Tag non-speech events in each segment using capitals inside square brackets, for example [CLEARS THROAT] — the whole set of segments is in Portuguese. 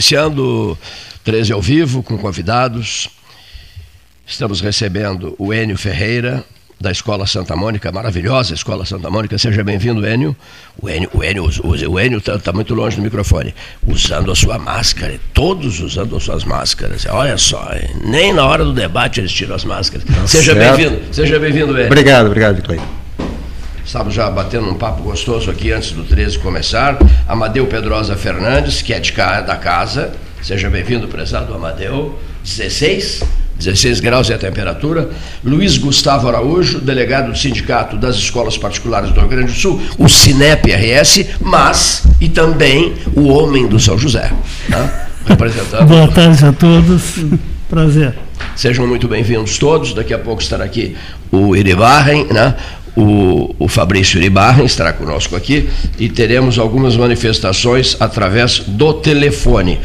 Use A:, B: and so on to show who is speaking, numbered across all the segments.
A: Iniciando 13 ao vivo com convidados. Estamos recebendo o Enio Ferreira, da Escola Santa Mônica, maravilhosa Escola Santa Mônica. Seja bem-vindo, Enio. O Enio o Enio, o Enio está tá muito longe do microfone. Usando a sua máscara, todos usando as suas máscaras. Olha só, nem na hora do debate eles tiram as máscaras. Tá seja bem-vindo, seja bem-vindo, Enio.
B: Obrigado, obrigado, Cleiton.
A: Estamos já batendo um papo gostoso aqui antes do 13 começar. Amadeu Pedrosa Fernandes, que é de cá, da casa. Seja bem-vindo, prezado Amadeu. 16? 16 graus é a temperatura. Luiz Gustavo Araújo, delegado do Sindicato das Escolas Particulares do Rio Grande do Sul, o Sinep RS, mas e também o homem do São José. Né?
C: Representando. Boa tarde a todos. Prazer.
A: Sejam muito bem-vindos todos. Daqui a pouco estará aqui o Iribarren, né? O, o Fabrício Iribarren estará conosco aqui e teremos algumas manifestações através do telefone.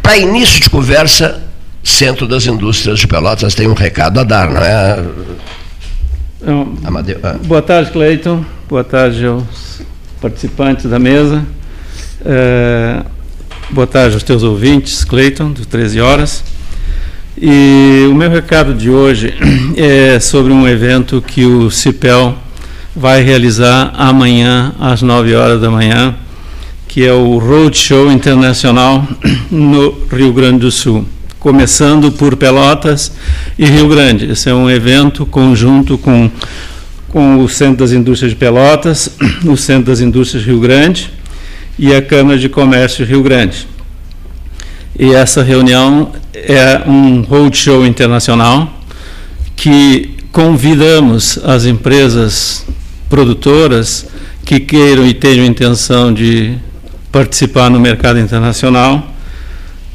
A: Para início de conversa, Centro das Indústrias de Pelotas tem um recado a dar, não é?
C: Então, Amadeu, ah. Boa tarde, Cleiton. Boa tarde aos participantes da mesa. É, boa tarde aos teus ouvintes, Cleiton, do 13 horas. E o meu recado de hoje [CLEARS THROAT] é sobre um evento que o CIPEL vai realizar amanhã, às 9 horas da manhã, que é o Roadshow Internacional no Rio Grande do Sul, começando por Pelotas e Rio Grande. Esse é um evento conjunto com, com o Centro das Indústrias de Pelotas, [CLEARS THROAT] o Centro das Indústrias Rio Grande e a Câmara de Comércio Rio Grande. E essa reunião é um roadshow internacional que convidamos as empresas produtoras que queiram e tenham intenção de participar no mercado internacional.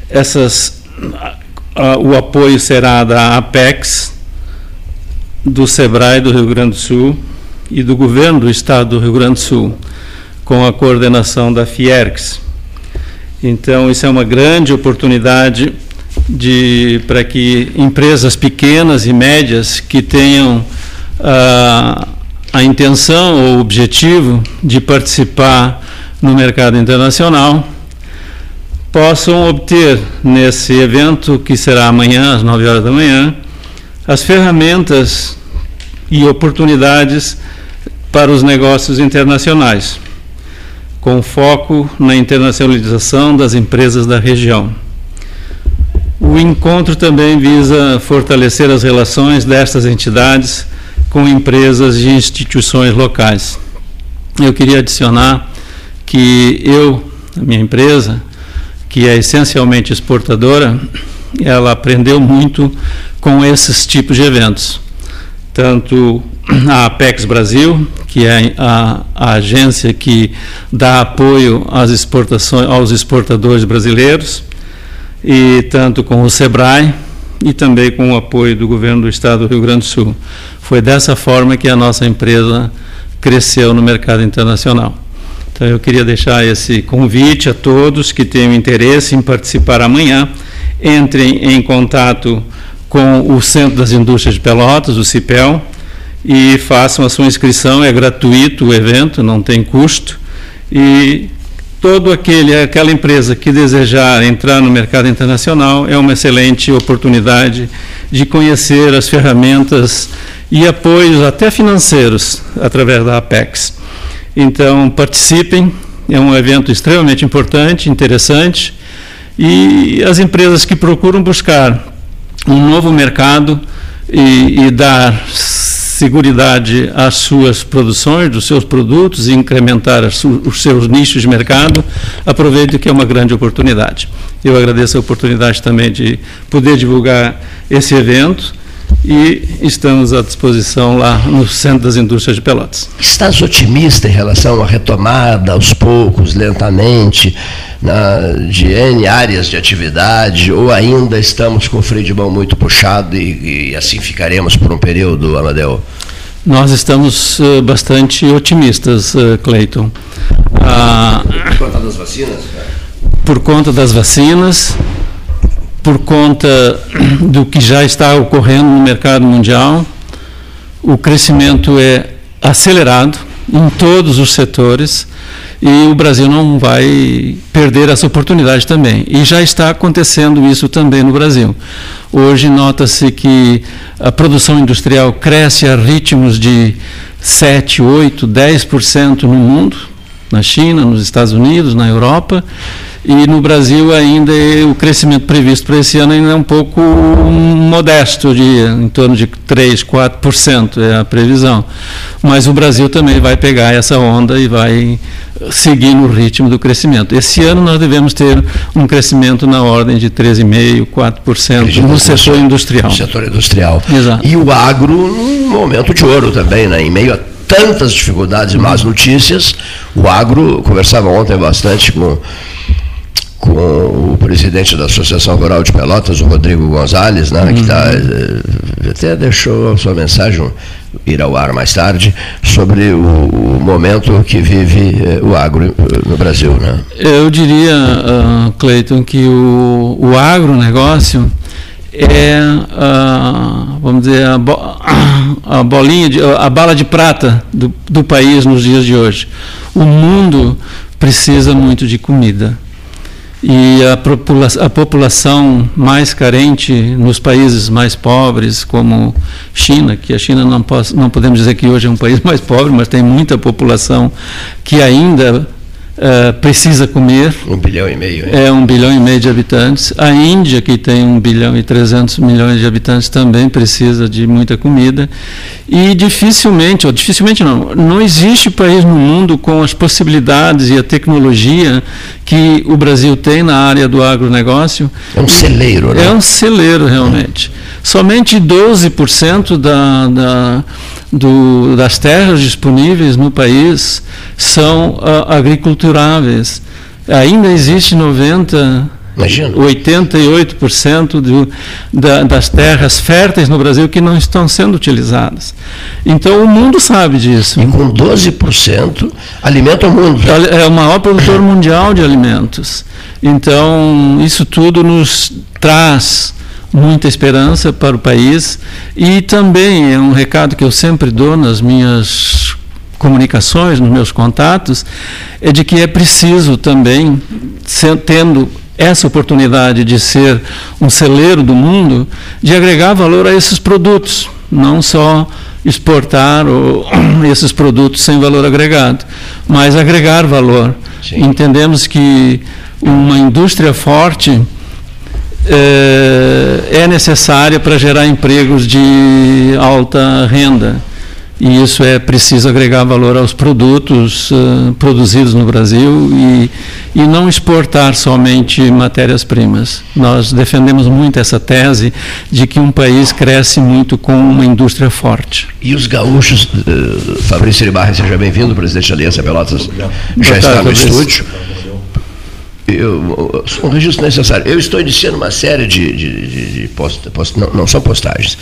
C: Essas, o apoio será da Apex, do SEBRAE do Rio Grande do Sul e do governo do estado do Rio Grande do Sul, com a coordenação da Fiergs. Então, isso é uma grande oportunidade de para que empresas pequenas e médias que tenham ah, a intenção ou objetivo de participar no mercado internacional possam obter nesse evento, que será amanhã, às 9 horas da manhã, as ferramentas e oportunidades para os negócios internacionais, com foco na internacionalização das empresas da região. O encontro também visa fortalecer as relações destas entidades com empresas e instituições locais. Eu queria adicionar que eu, a minha empresa, que é essencialmente exportadora, ela aprendeu muito com esses tipos de eventos. Tanto a Apex Brasil, que é a, a agência que dá apoio às exportações, aos exportadores brasileiros, e tanto com o SEBRAE, e também com o apoio do governo do estado do Rio Grande do Sul. Foi dessa forma que a nossa empresa cresceu no mercado internacional. Então eu queria deixar esse convite a todos que tenham interesse em participar amanhã, entrem em contato com o Centro das Indústrias de Pelotas, o CIPEL, e façam a sua inscrição, é gratuito o evento, não tem custo, e todo aquele, aquela empresa que desejar entrar no mercado internacional é uma excelente oportunidade de conhecer as ferramentas e apoios até financeiros através da Apex. Então, participem, é um evento extremamente importante, interessante, e as empresas que procuram buscar um novo mercado e, e dar seguridade às suas produções, dos seus produtos e incrementar os seus nichos de mercado, aproveite que é uma grande oportunidade. Eu agradeço a oportunidade também de poder divulgar esse evento e estamos à disposição lá no Centro das Indústrias de Pelotas.
A: Estás otimista em relação à retomada, aos poucos, lentamente, na, de N áreas de atividade, ou ainda estamos com o freio de mão muito puxado e, e assim ficaremos por um período, Amadeu?
C: Nós estamos uh, bastante otimistas, uh, Cleiton.
A: Ah, por conta das vacinas?
C: Por conta das vacinas, por conta do que já está ocorrendo no mercado mundial, o crescimento é acelerado em todos os setores e o Brasil não vai perder essa oportunidade também. E já está acontecendo isso também no Brasil. Hoje nota-se que a produção industrial cresce a ritmos de 7, 8, 10% no mundo, na China, nos Estados Unidos, na Europa, e no Brasil ainda o crescimento previsto para esse ano ainda é um pouco modesto, de, em torno de 3, 4% é a previsão. Mas o Brasil também vai pegar essa onda e vai seguir no ritmo do crescimento. Esse ano nós devemos ter um crescimento na ordem de 3,5%, 4% no setor industrial. No
A: setor industrial. Exato. E o agro num momento de ouro também, né? em meio a tantas dificuldades e más notícias, o agro, conversava ontem bastante com com o presidente da Associação Rural de Pelotas, o Rodrigo Gonzalez, né, que tá, uhum. até deixou a sua mensagem ir ao ar mais tarde, sobre o, o momento que vive eh, o agro eh, no Brasil. Né?
C: Eu diria, uh, Cleiton, que o, o agronegócio é, uh, vamos dizer, a, bo [COUGHS] a, bolinha, de, a bala de prata do, do país nos dias de hoje. O mundo precisa muito de comida e a, popula a população mais carente nos países mais pobres, como China, que a China não, posso, não podemos dizer que hoje é um país [LAUGHS] mais pobre, mas tem muita população que ainda Uh, precisa comer.
A: Um bilhão e meio.
C: É um bilhão e meio de habitantes. A Índia, que tem um bilhão e trezentos milhões de habitantes, também precisa de muita comida. E dificilmente, ou dificilmente não, não existe país no mundo com as possibilidades e a tecnologia que o Brasil tem na área do agronegócio.
A: É um celeiro,
C: né? É um celeiro, realmente. Somente 12% da, da do, das terras disponíveis no país são uh, agriculturáveis. Ainda existe 90, Imagina. 88% do, da, das terras férteis no Brasil que não estão sendo utilizadas. Então o mundo sabe disso.
A: E com 12% alimenta o mundo.
C: É o maior produtor mundial de alimentos. Então isso tudo nos traz muita esperança para o país e também é um recado que eu sempre dou nas minhas comunicações, nos meus contatos, é de que é preciso também, tendo essa oportunidade de ser um celeiro do mundo, de agregar valor a esses produtos, não só exportar [CLEARS THROAT] esses produtos sem valor agregado, mas agregar valor. Sim. Entendemos que uma indústria forte é, é necessária para gerar empregos de alta renda. E isso é preciso agregar valor aos produtos uh, produzidos no Brasil e, e não exportar somente matérias-primas. Nós defendemos muito essa tese de que um país cresce muito com uma indústria forte.
A: E os gaúchos, uh, Fabrício Iribarra, seja bem-vindo, presidente da Aliança Pelotas, já está no estúdio eu, um registro necessário. Eu estou iniciando uma série de, de, de, de post, post, não, não são postagens,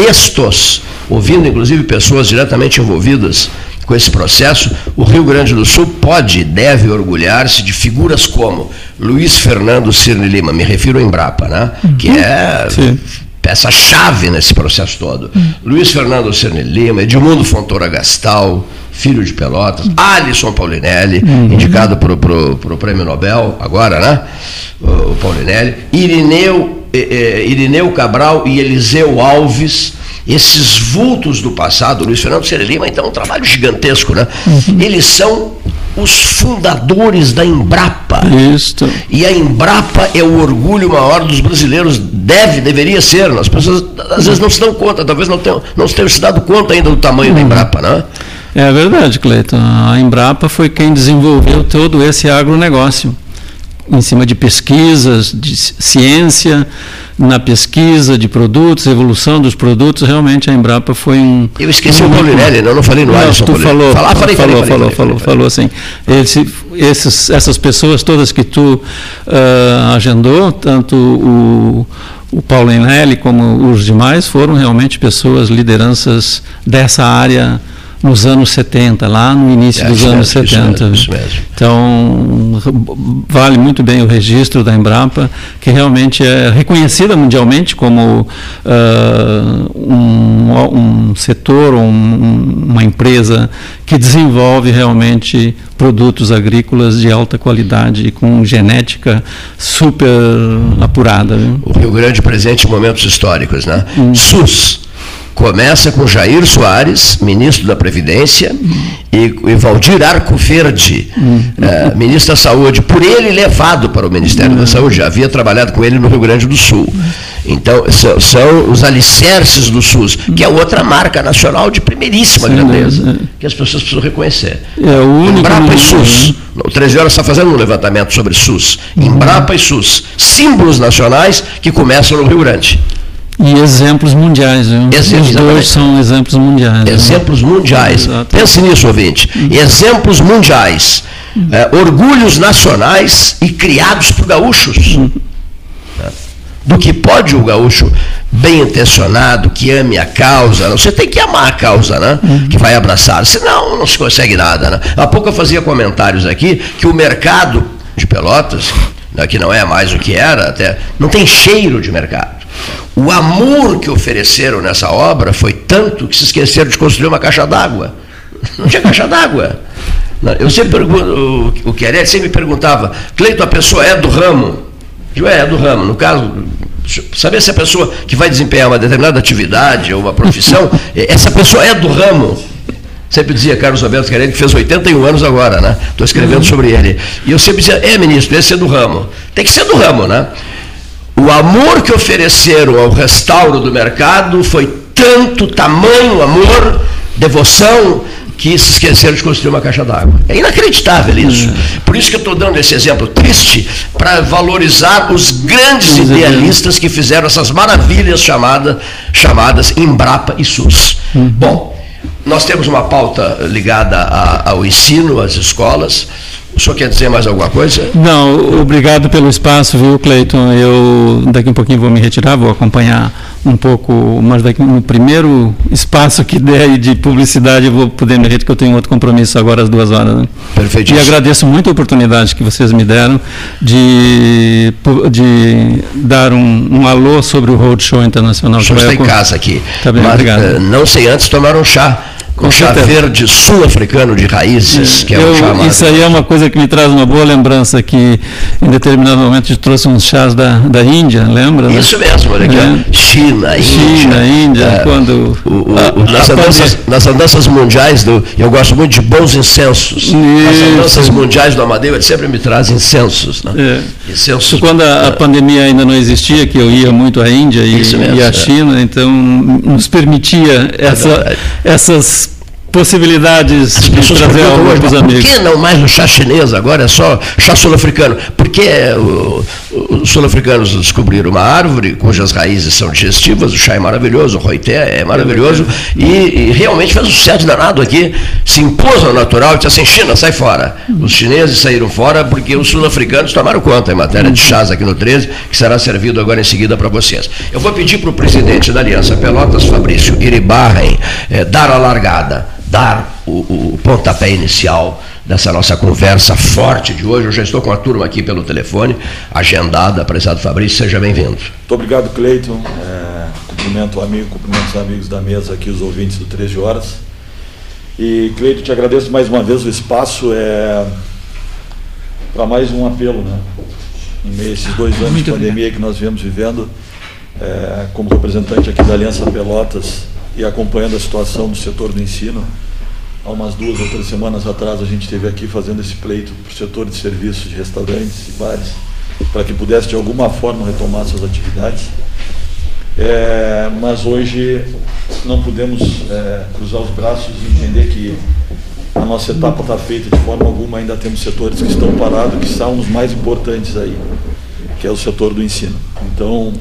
A: textos, ouvindo inclusive pessoas diretamente envolvidas com esse processo. O Rio Grande do Sul pode e deve orgulhar-se de figuras como Luiz Fernando Cirne Lima, me refiro ao Embrapa, né? Uhum. que é peça-chave nesse processo todo. Uhum. Luiz Fernando Cirne Lima, Edmundo Fontoura Gastal, filho de Pelotas, Alisson Paulinelli, uhum. indicado para o Prêmio Nobel, agora, né? O, Paulinelli, Irineu, eh, eh, Irineu Cabral e Eliseu Alves, esses vultos do passado, Luiz Fernando Cere Lima, então, um trabalho gigantesco, né? Uhum. Eles são os fundadores da Embrapa.
C: Isso.
A: E a Embrapa é o orgulho maior dos brasileiros, deve, deveria ser. As pessoas às vezes não se dão conta, talvez não tenham, não tenham se dado conta ainda do tamanho uhum. da Embrapa, né?
C: É verdade, Cleiton. A Embrapa foi quem desenvolveu todo esse agronegócio, em cima de pesquisas, de ciência, na pesquisa de produtos, evolução dos produtos, realmente a Embrapa foi um.
A: Eu esqueci um o Paulinelli, não, não falei no
C: ar. Tu falou, falei, falou, falei, falou, falou, falou, assim. Esse, esses, essas pessoas todas que tu uh, agendou, tanto o o Paulo Enelli como os demais foram realmente pessoas, lideranças dessa área nos anos 70, lá no início é, dos anos mesmo, 70. Isso mesmo, mesmo. Então, vale muito bem o registro da Embrapa, que realmente é reconhecida mundialmente como uh, um, um, setor, um, uma empresa que desenvolve realmente produtos agrícolas de alta qualidade e com genética super apurada. Viu?
A: O Rio Grande presente momentos históricos, né? Hum. SUS Começa com Jair Soares, ministro da Previdência, e, e Valdir Arco Verde, é, ministro da Saúde, por ele levado para o Ministério da Saúde. Já havia trabalhado com ele no Rio Grande do Sul. Então, são, são os alicerces do SUS, que é outra marca nacional de primeiríssima Sim, grandeza, é. que as pessoas precisam reconhecer.
C: É o único
A: Embrapa e SUS. O 13 Horas está fazendo um levantamento sobre SUS. Embrapa e SUS. Símbolos nacionais que começam no Rio Grande.
C: E exemplos mundiais, viu? Exemplos, Os dois são exemplos mundiais.
A: Né? Exemplos né? mundiais. Exato. Pense nisso, ouvinte. Uhum. Exemplos mundiais. Uhum. É, orgulhos nacionais e criados por gaúchos. Uhum. Do que pode o gaúcho bem intencionado, que ame a causa, você tem que amar a causa, né? Que vai abraçar, senão não se consegue nada, né? Há pouco eu fazia comentários aqui que o mercado de Pelotas, né, que não é mais o que era, até não tem cheiro de mercado. O amor que ofereceram nessa obra foi tanto que se esqueceram de construir uma caixa d'água. Não tinha caixa d'água. Eu sempre pergunto, o Querete sempre me perguntava, Cleito, a pessoa é do ramo? Eu é, é do ramo. No caso, saber se a pessoa que vai desempenhar uma determinada atividade ou uma profissão, [LAUGHS] essa pessoa é do ramo. Sempre dizia Carlos Alberto Querete, que fez 81 anos agora, né? Estou escrevendo sobre ele. E eu sempre dizia, é ministro, esse é do ramo. Tem que ser do ramo, né? O amor que ofereceram ao restauro do mercado foi tanto tamanho amor, devoção, que se esqueceram de construir uma caixa d'água. É inacreditável isso. Hum. Por isso que eu estou dando esse exemplo triste para valorizar os grandes idealistas que fizeram essas maravilhas chamadas, chamadas Embrapa e SUS. Hum. Bom, nós temos uma pauta ligada ao ensino, às escolas. O senhor quer dizer mais alguma coisa?
C: Não, obrigado pelo espaço, viu, Cleiton? Eu daqui um pouquinho vou me retirar, vou acompanhar um pouco, mas daqui no primeiro espaço que der de publicidade eu vou poder me retirar, porque eu tenho outro compromisso agora às duas horas. Né?
A: Perfeito.
C: E agradeço muito a oportunidade que vocês me deram de, de dar um, um alô sobre o Roadshow Internacional. O
A: senhor está em casa aqui.
C: Tá bem, mas, obrigado.
A: Eh, não sei antes tomar um chá com chá verde sul-africano de raízes, que é
C: eu,
A: um chá
C: Isso aí é uma coisa que me traz uma boa lembrança, que em determinado momento a gente trouxe uns chás da, da Índia, lembra?
A: Né? Isso mesmo, olha aqui, é. China, Índia.
C: China, Índia, é, quando...
A: O, o, a, nas, a andanças, nas, andanças, mundiais, do, eu gosto muito de bons incensos. Isso. As andanças mundiais do Amadeu, sempre me traz incensos. Né?
C: É. Incensos. Quando a, a, é. pandemia ainda não existia, que eu ia muito à Índia e, mesmo, e à é. China, então nos permitia essa, essas possibilidades de trazer alguns hoje, amigos.
A: Por que não mais o chá chinês agora é só chá sul-africano? Porque os sul-africanos descobriram uma árvore cujas raízes são digestivas, o chá é maravilhoso, o roité é maravilhoso, e, e, realmente fez um sucesso danado aqui, se impôs ao natural e disse assim, China, sai fora. Os chineses saíram fora porque os sul-africanos tomaram conta em matéria de chás aqui no 13, que será servido agora em seguida para vocês. Eu vou pedir para o presidente da Aliança Pelotas, Fabrício Iribarren, eh, dar a largada dar o, o pontapé inicial dessa nossa conversa forte de hoje. Eu já estou com a turma aqui pelo telefone, agendada. Prezado Fabrício, seja bem-vindo. Muito
B: obrigado, Cleiton. É, cumprimento o amigo, cumprimento os amigos da mesa aqui, os ouvintes do 13 Horas. E, Cleiton, te agradeço mais uma vez o espaço é, para mais um apelo, né? Em meio a esses dois anos Muito de pandemia obrigado. que nós viemos vivendo, é, como representante aqui da Aliança Pelotas, e acompanhando a situação do setor do ensino. Há umas duas ou três semanas atrás a gente esteve aqui fazendo esse pleito para o setor de serviços de restaurantes e bares, para que pudesse de alguma forma retomar suas atividades. É, mas hoje não podemos é, cruzar os braços e entender que a nossa etapa está feita de forma alguma, ainda temos setores que estão parados, que são os mais importantes aí, que é o setor do ensino. Então,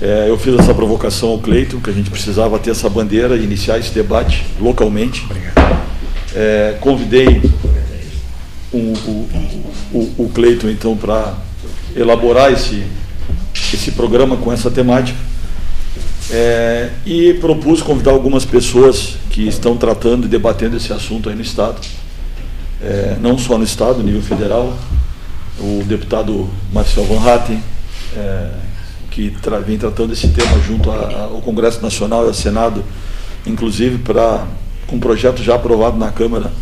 B: é, eu fiz essa provocação ao Cleiton, que a gente precisava ter essa bandeira e iniciar esse debate localmente. É, convidei o, o, o, o Cleiton, então, para elaborar esse, esse programa com essa temática. É, e propus convidar algumas pessoas que estão tratando e debatendo esse assunto aí no Estado. É, não só no Estado, nível federal, o deputado Marcel Van Hatten, é, que tra vem tratando esse tema junto a, a, ao Congresso Nacional e ao Senado, inclusive para com um projeto já aprovado na Câmara,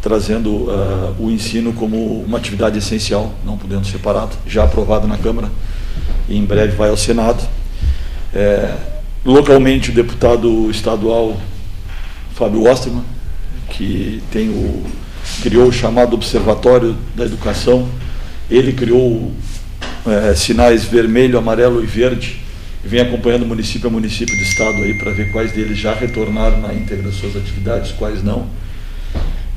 B: trazendo uh, o ensino como uma atividade essencial, não podendo separado, já aprovado na Câmara e em breve vai ao Senado. É, localmente, o deputado estadual Fábio Osterman, que tem o, criou o chamado Observatório da Educação, ele criou é, sinais vermelho, amarelo e verde, e vem acompanhando município a município do estado aí para ver quais deles já retornaram na íntegra das suas atividades, quais não.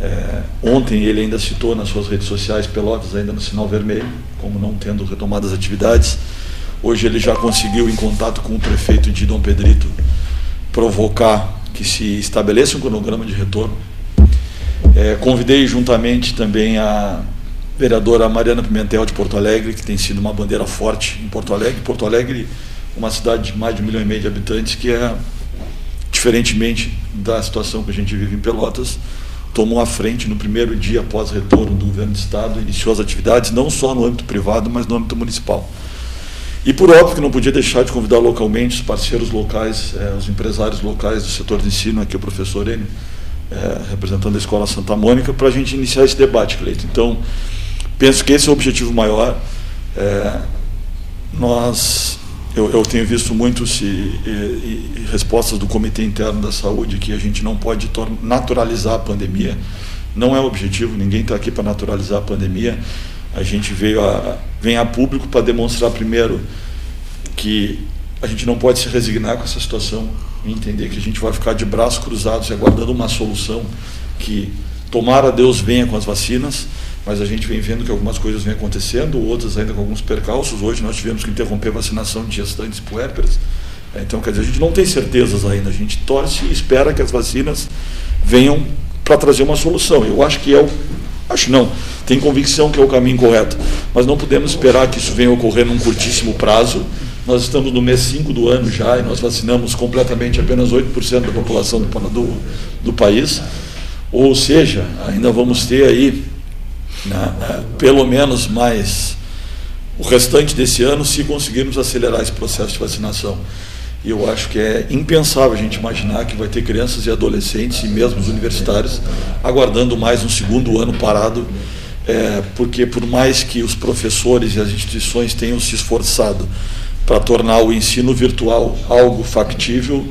B: É, ontem ele ainda citou nas suas redes sociais Pelotas ainda no sinal vermelho, como não tendo retomado as atividades. Hoje ele já conseguiu, em contato com o prefeito de Dom Pedrito, provocar que se estabeleça um cronograma de retorno. É, convidei juntamente também a vereadora Mariana Pimentel de Porto Alegre, que tem sido uma bandeira forte em Porto Alegre. Porto Alegre, uma cidade de mais de um milhão e meio de habitantes, que é, diferentemente da situação que a gente vive em Pelotas, tomou a frente no primeiro dia após retorno do governo do Estado, iniciou as atividades, não só no âmbito privado, mas no âmbito municipal. E por óbvio que não podia deixar de convidar localmente os parceiros locais, eh, os empresários locais do setor de ensino, aqui o professor Enio, eh, representando a Escola Santa Mônica, para a gente iniciar esse debate, Cleito. Então, penso que esse é o objetivo maior. Eh, nós, eu, eu, tenho visto muito se, e, e, respostas do Comitê Interno da Saúde que a gente não pode naturalizar a pandemia. Não é o objetivo, ninguém está aqui para naturalizar a pandemia a gente veio a, vem a público para demonstrar primeiro que a gente não pode se resignar com essa situação e entender que a gente vai ficar de braços cruzados e aguardando uma solução que tomara Deus venha com as vacinas, mas a gente vem vendo que algumas coisas vêm acontecendo, outras ainda com alguns percalços. Hoje nós tivemos que interromper a vacinação de gestantes puérperas. Então, quer dizer, a gente não tem certezas ainda, a gente torce e espera que as vacinas venham para trazer uma solução. Eu acho que é o Acho não. Tem convicção que é o caminho correto. Mas não podemos esperar que isso venha ocorrer num curtíssimo prazo. Nós estamos no mês 5 do ano já e nós vacinamos completamente apenas 8% da população do, do, do, país. Ou seja, ainda vamos ter aí né, pelo menos mais o restante desse ano se conseguirmos acelerar esse processo de vacinação. E eu acho que é impensável a gente imaginar que vai ter crianças e adolescentes, e mesmo os universitários, aguardando mais um segundo ano parado, é, porque por mais que os professores e as instituições tenham se esforçado para tornar o ensino virtual algo factível,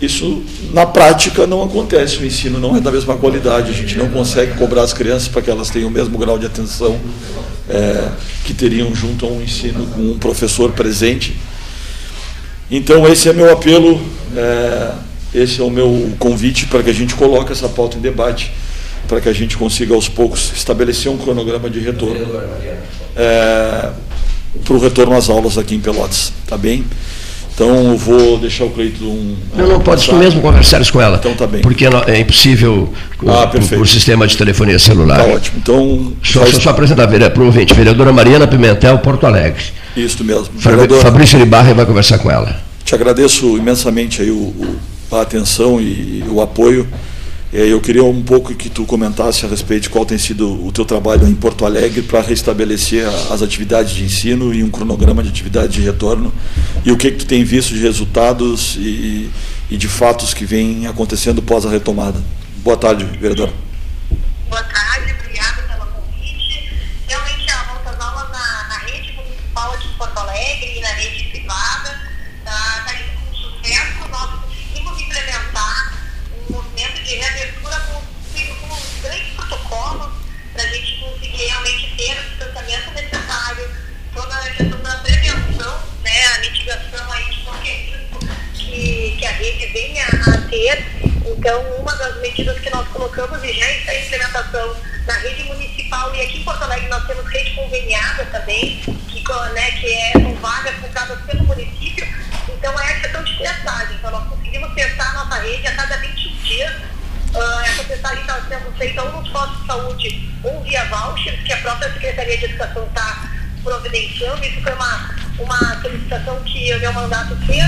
B: isso na prática não acontece. O ensino não é da mesma qualidade. A gente não consegue cobrar as crianças para que elas tenham o mesmo grau de atenção é, que teriam junto a um ensino com um professor presente. Então esse é meu apelo, é, esse é o meu convite para que a gente coloque essa pauta em debate, para que a gente consiga aos poucos estabelecer um cronograma de retorno é, para o retorno às aulas aqui em Pelotas, tá bem? Então eu vou deixar o Cleito um.
A: Não, não, pode tu mesmo conversar com ela.
B: Então tá bem.
A: Porque é impossível ah, por, por sistema de telefonia celular. Tá
B: ótimo. Então.
A: Só, só, só apresentar para o ouvinte, vereadora Mariana Pimentel, Porto Alegre.
B: Isso mesmo.
A: Vereador... Fabrício Libarra vai conversar com ela.
B: Te agradeço imensamente aí o, o, a atenção e o apoio. Eu queria um pouco que tu comentasse a respeito de qual tem sido o teu trabalho em Porto Alegre para restabelecer as atividades de ensino e um cronograma de atividade de retorno e o que, que tu tem visto de resultados e, e de fatos que vêm acontecendo pós a retomada. Boa tarde, vereador.
D: Boa tarde, obrigada que, a rede venha a ter. Então, uma das medidas que nós colocamos e já está em implementação na rede municipal e aqui em Porto Alegre nós temos rede conveniada também, que, né, que é, são vagas compradas pelo município. Então é a questão de testagem. Então nós conseguimos testar a nossa rede a cada 21 dias. Uh, essa testagem está sendo feita ou nos postos de saúde ou via vouchers, que a própria Secretaria de Educação está providenciando. Isso foi uma, uma solicitação que o meu mandato fez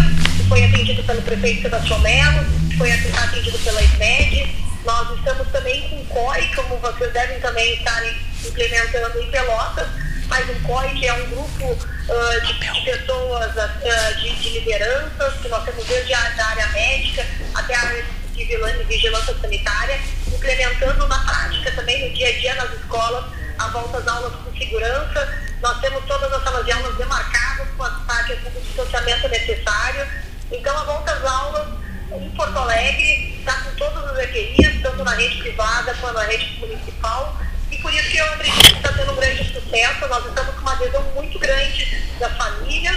D: foi atendido pelo prefeito Sebastião Melo, foi atendido pela SMED. Nós estamos também com o COI, como vocês devem também estar implementando em Pelotas, mas o COI, que é um grupo uh, de, de, pessoas, uh, de, de, lideranças, que nós temos desde a da área médica até a área de vigilância sanitária, implementando na prática também no dia a dia nas escolas a volta às aulas com segurança. Nós temos todas as salas de aulas demarcadas com as taxas de distanciamento necessário. Então, a volta às aulas em Porto Alegre está com todas as EPIs, tanto na rede privada quanto na rede municipal. E por isso que eu acredito que está tendo um grande sucesso. Nós estamos com uma adesão muito grande das famílias,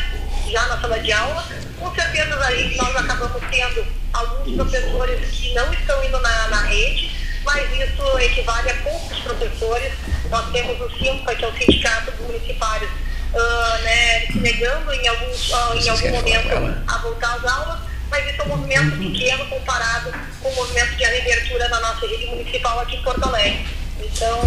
D: já na sala de aula. Com certeza aí nós acabamos tendo alguns professores que não estão indo na, na rede, mas isso equivale a poucos professores. Nós temos o SIMPA, que é o Sindicato dos Municipários, uh, né, se negando em, alguns, uh, em algum momento a voltar às aulas, mas isso é um movimento pequeno comparado com o movimento de reabertura na nossa rede municipal aqui em Porto Alegre. Então,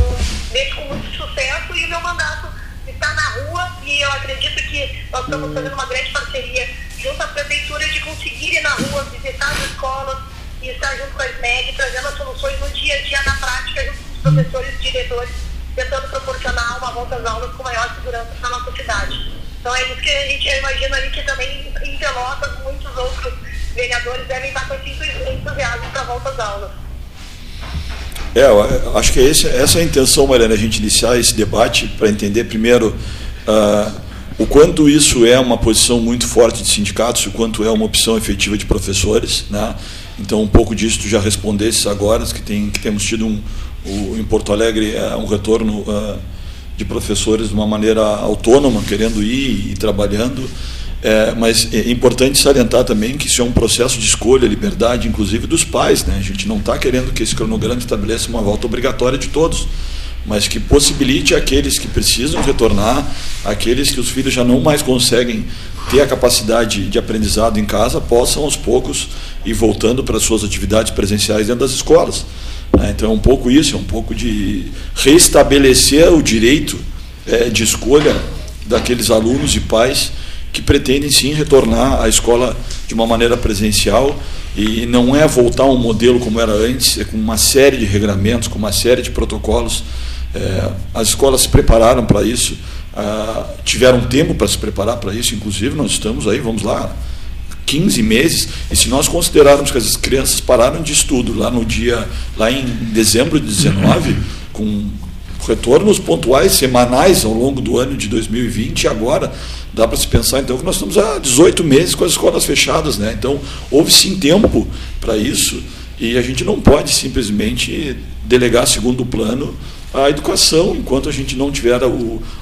D: vejo com muito sucesso e o meu mandato está na rua e eu acredito que nós estamos fazendo uma grande parceria junto à prefeitura de conseguir ir na rua, visitar as escolas e estar junto com a SMED, trazendo as soluções no dia a dia, na prática, junto com os professores e diretores, tentando proporcionar uma volta às aulas com maior segurança para a nossa cidade. Então é isso que a gente imagina ali que também em Pelotas muitos outros vereadores devem estar com entusiasmo para a volta às aulas.
B: É, acho que esse, essa é a intenção, Mariana, a gente iniciar esse debate para entender primeiro uh, o quanto isso é uma posição muito forte de sindicatos, o quanto é uma opção efetiva de professores. Né? Então, um pouco disso tu já respondesse agora, que, tem, que temos tido um, um, em Porto Alegre uh, um retorno uh, de professores de uma maneira autônoma, querendo ir e trabalhando. É, mas é importante salientar também que isso é um processo de escolha, liberdade, inclusive dos pais. Né? A gente não está querendo que esse cronograma estabeleça uma volta obrigatória de todos, mas que possibilite aqueles que precisam retornar, aqueles que os filhos já não mais conseguem ter a capacidade de aprendizado em casa, possam aos poucos ir voltando para as suas atividades presenciais dentro das escolas. Né? Então é um pouco isso, é um pouco de restabelecer o direito é, de escolha daqueles alunos e pais que pretendem sim retornar à escola de uma maneira presencial e não é voltar a um modelo como era antes, é com uma série de regramentos, com uma série de protocolos. É, as escolas se prepararam para isso, ah, tiveram tempo para se preparar para isso, inclusive nós estamos aí, vamos lá, 15 meses, e se nós considerarmos que as crianças pararam de estudo lá no dia, lá em dezembro de 19, com retornos pontuais, semanais ao longo do ano de 2020, e agora dá para se pensar então que nós estamos há 18 meses com as escolas fechadas, né? Então houve sim tempo para isso e a gente não pode simplesmente delegar segundo plano a educação enquanto a gente não tiver a,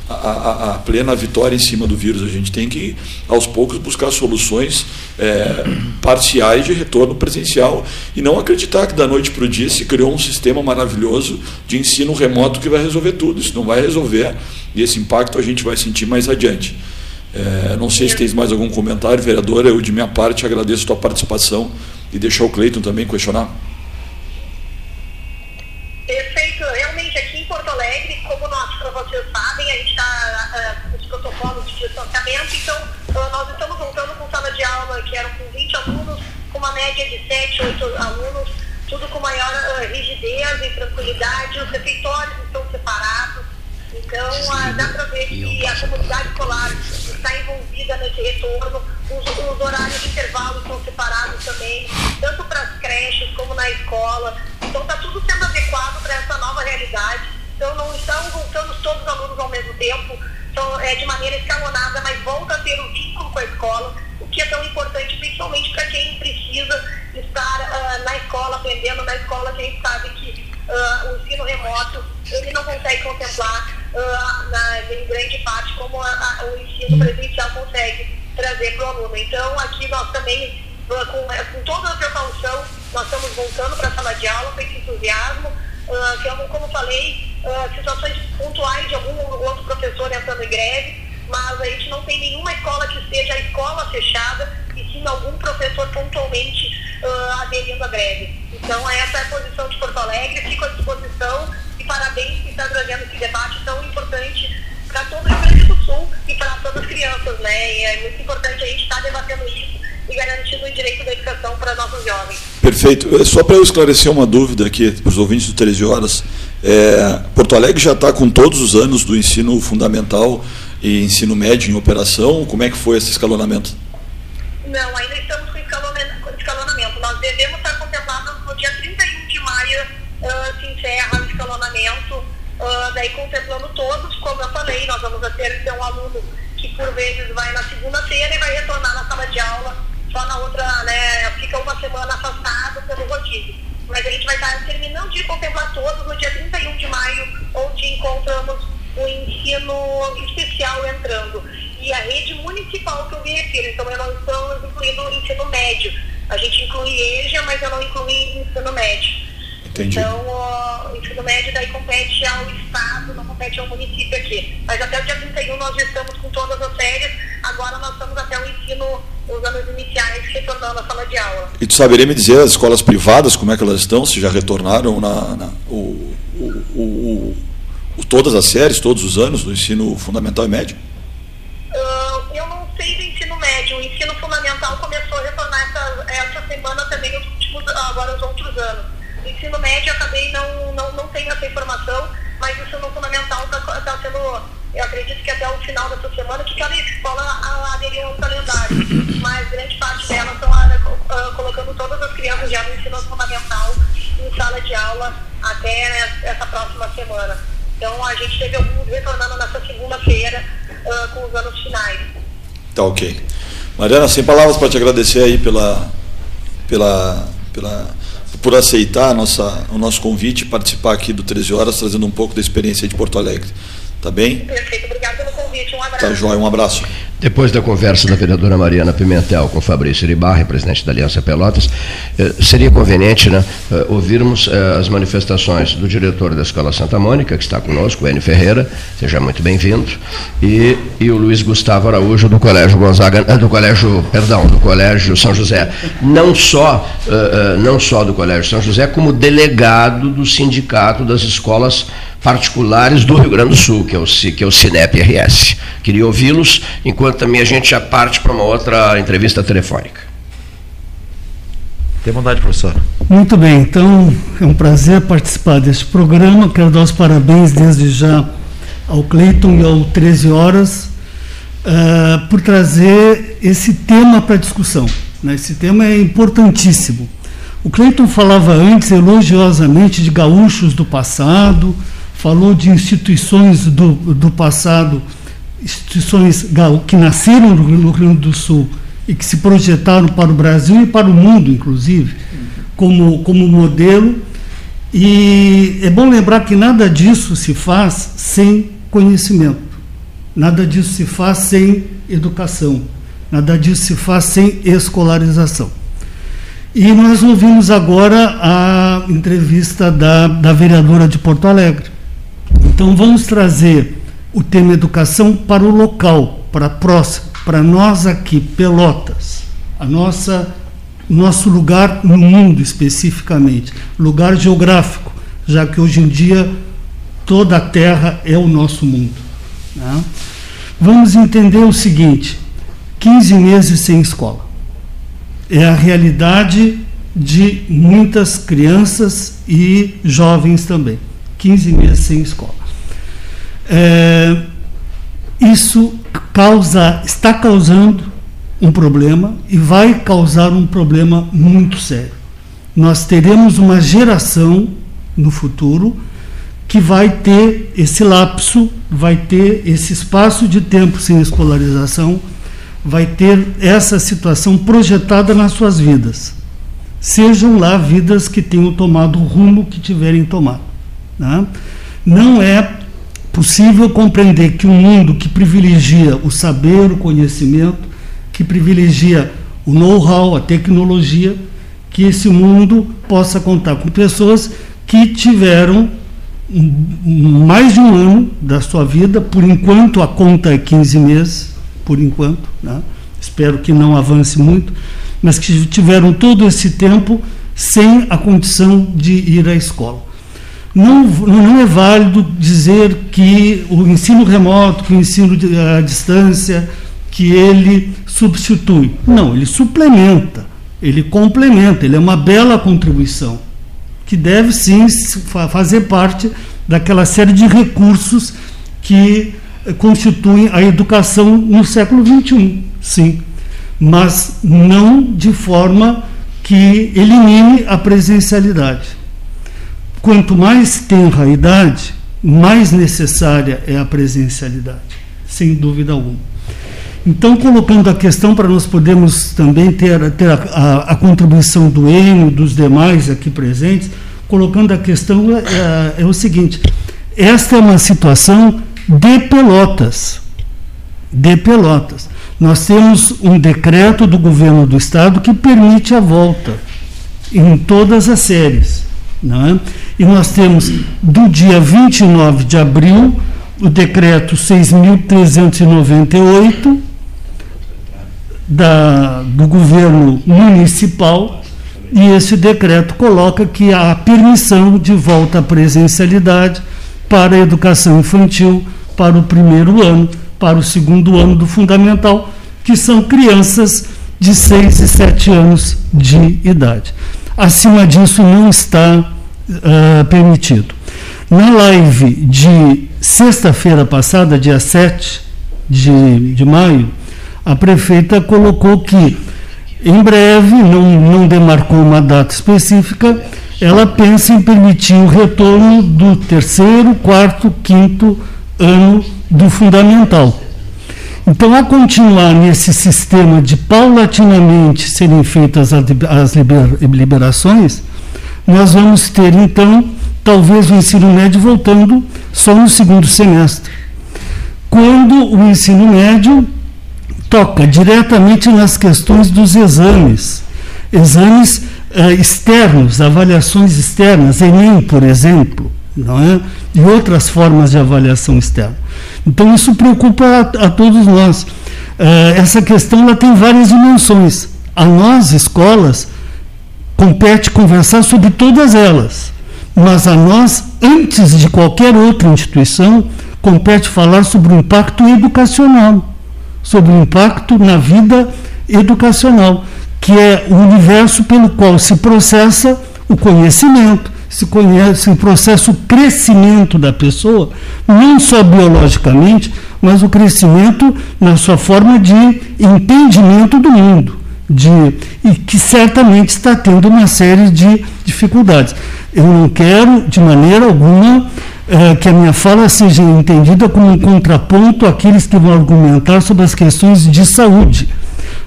B: a, a, plena vitória em cima do vírus. A gente tem que, aos poucos, buscar soluções é, parciais de retorno presencial e não acreditar que da noite para o dia se criou um sistema maravilhoso de ensino remoto que vai resolver tudo. Isso não vai resolver e esse impacto a gente vai sentir mais adiante. É, não sei se tens mais algum comentário, vereadora. Eu, de minha parte, agradeço a tua participação e deixar o Cleiton também questionar.
D: Perfeito. Realmente, aqui em Porto Alegre, como nós, para vocês sabem, a gente está de distanciamento, então uh, nós estamos voltando com sala de aula que eram com 20 alunos, com uma média de 7, 8 alunos, tudo com maior uh, rigidez e tranquilidade. Os refeitórios estão separados então, dá para ver que a comunidade escolar está envolvida nesse retorno. Os, os horários de intervalo estão separados também, tanto para as creches como na escola. Então, está tudo sendo adequado para essa nova realidade. Então, não estão voltando todos os alunos ao mesmo tempo, então, é de maneira escalonada, mas volta a ter um vínculo com a escola, o que é tão importante, principalmente para quem precisa estar uh, na escola, aprendendo na escola, que a gente sabe que uh, o ensino remoto ele não consegue contemplar uh, na, em grande parte como a, a, o ensino presencial consegue trazer para o aluno. Então, aqui nós também, com, com, toda a precaução, nós estamos voltando para a sala de aula com esse entusiasmo, uh, que, como, como falei, situações pontuais de algum outro professor entrando em greve, mas a gente não tem nenhuma escola que seja a escola fechada e sim algum professor pontualmente aderindo à greve. Então, essa é a posição de Porto Alegre, fico à disposição e parabéns por estar trazendo esse debate tão importante para todo o Rio Grande do Sul e para todas as crianças, né? E é muito importante a gente estar debatendo isso e garantindo o direito da educação para nossos jovens.
B: Perfeito. Só para eu esclarecer uma dúvida aqui para os ouvintes do 13 Horas, é, Porto Alegre já está com todos os anos do ensino fundamental e ensino médio em operação. Como é que foi esse escalonamento?
D: Não, ainda estamos com escalonamento. Nós devemos estar contemplados no dia 31 de maio, uh, se encerra o escalonamento, uh, daí contemplando todos, como eu falei, nós vamos ter um aluno que por vezes vai na segunda-feira e vai retornar na sala de aula só na outra, né, fica uma semana afastado pelo rodízio. Mas a gente vai estar terminando de contemplar todos no dia 31 de maio, onde encontramos o ensino especial entrando. E a rede municipal que eu me refiro, então eu não estou incluindo o ensino médio. A gente inclui EJA, mas eu não incluí ensino médio.
B: Entendi.
D: Então, o ensino médio daí compete ao Estado, não compete ao município aqui. Mas até o dia 31 nós já estamos com todas as férias, agora nós estamos até o ensino, os anos iniciais, retornando à sala de aula.
B: E tu saberia me dizer as escolas privadas, como é que elas estão, se já retornaram na, na o, o, o, todas as séries, todos os anos do ensino fundamental e médio?
D: Uh, eu não sei do ensino médio, o ensino fundamental começou a retornar essa, essa semana também, os últimos, agora os outros anos ensino médio acabei não, não, não tenho essa informação, mas o ensino fundamental está tá sendo, eu acredito que até o final dessa semana, que cada escola aderiu ao calendário, mas grande parte delas estão uh, colocando todas as crianças já no ensino fundamental em sala de aula até né, essa próxima semana. Então a gente teve alguns retornando nessa segunda-feira uh, com os anos finais.
B: Tá ok. Mariana, sem palavras para te agradecer aí pela, pela, pela por aceitar nossa, o nosso convite e participar aqui do 13 Horas, trazendo um pouco da experiência de Porto Alegre. Tá bem?
D: Perfeito, obrigado pelo convite. Um abraço. Tá
B: jóia, um abraço.
A: Depois da conversa da vereadora Mariana Pimentel com Fabrício Iribarri, presidente da Aliança Pelotas, eh, seria conveniente né, eh, ouvirmos eh, as manifestações do diretor da Escola Santa Mônica, que está conosco, o Enio Ferreira, seja muito bem-vindo, e, e o Luiz Gustavo Araújo do Colégio Gonzaga, do Colégio, perdão, do Colégio São José. Não só, não só do Colégio São José, como delegado do Sindicato das Escolas Particulares do Rio Grande do Sul, que é o, que é o CINEP-RS. Queria ouvi-los enquanto enquanto também a gente já parte para uma outra entrevista telefônica.
E: Tem vontade, professor.
F: Muito bem, então é um prazer participar deste programa. Quero dar os parabéns desde já ao Cleiton e ao 13 Horas uh, por trazer esse tema para discussão. Né? Esse tema é importantíssimo. O Cleiton falava antes elogiosamente de gaúchos do passado, falou de instituições do, do passado instituições que nasceram no Rio Grande do Sul e que se projetaram para o Brasil e para o mundo, inclusive, como, como modelo. E é bom lembrar que nada disso se faz sem conhecimento, nada disso se faz sem educação, nada disso se faz sem escolarização. E nós ouvimos agora a entrevista da, da vereadora de Porto Alegre. Então vamos trazer o tema educação para o local, para próximo, para nós aqui, Pelotas, a nossa nosso lugar no mundo especificamente, lugar geográfico, já que hoje em dia toda a Terra é o nosso mundo. Né? Vamos entender o seguinte: 15 meses sem escola. É a realidade de muitas crianças e jovens também. 15 meses sem escola. É, isso causa, está causando um problema e vai causar um problema muito sério. Nós teremos uma geração no futuro que vai ter esse lapso, vai ter esse espaço de tempo sem escolarização, vai ter essa situação projetada nas suas vidas. Sejam lá vidas que tenham tomado o rumo que tiverem tomado. Né? Não é possível compreender que um mundo que privilegia o saber, o conhecimento, que privilegia o know-how, a tecnologia, que esse mundo possa contar com pessoas que tiveram mais de um ano da sua vida, por enquanto a conta é 15 meses, por enquanto, né? espero que não avance muito, mas que tiveram todo esse tempo sem a condição de ir à escola. Não, não é válido dizer que o ensino remoto, que o ensino à distância que ele substitui. Não, ele suplementa, ele complementa, ele é uma bela contribuição, que deve sim fazer parte daquela série de recursos que constituem a educação no século XXI, sim, mas não de forma que elimine a presencialidade. Quanto mais tenra a idade, mais necessária é a presencialidade, sem dúvida alguma. Então, colocando a questão para nós podermos também ter, ter a, a, a, contribuição do Enio, dos demais aqui presentes, colocando a questão é, é o seguinte: esta é uma situação de Pelotas. De Pelotas. Nós temos um decreto do governo do estado que permite a volta em todas as séries. É? E nós temos, do dia 29 de abril, o decreto 6.398 da, do governo municipal, e esse decreto coloca que há permissão de volta à presencialidade para a educação infantil para o primeiro ano, para o segundo ano do fundamental, que são crianças de 6 e 7 anos de idade. Acima disso não está uh, permitido. Na live de sexta-feira passada, dia 7 de, de maio, a prefeita colocou que, em breve, não, não demarcou uma data específica, ela pensa em permitir o retorno do terceiro, quarto, quinto ano do fundamental. Então, a continuar nesse sistema de paulatinamente serem feitas as liberações, nós vamos ter, então, talvez o ensino médio voltando só no segundo semestre. Quando o ensino médio toca diretamente nas questões dos exames, exames uh, externos, avaliações externas, Enem, por exemplo, não é? e outras formas de avaliação externa. Então, isso preocupa a, a todos nós. Uh, essa questão ela tem várias dimensões. A nós, escolas, compete conversar sobre todas elas, mas a nós, antes de qualquer outra instituição, compete falar sobre o impacto educacional, sobre o impacto na vida educacional que é o universo pelo qual se processa o conhecimento, se conhece o processo crescimento da pessoa, não só biologicamente, mas o crescimento na sua forma de entendimento do mundo, de, e que certamente está tendo uma série de dificuldades. Eu não quero, de maneira alguma, é, que a minha fala seja entendida como um contraponto àqueles que vão argumentar sobre as questões de saúde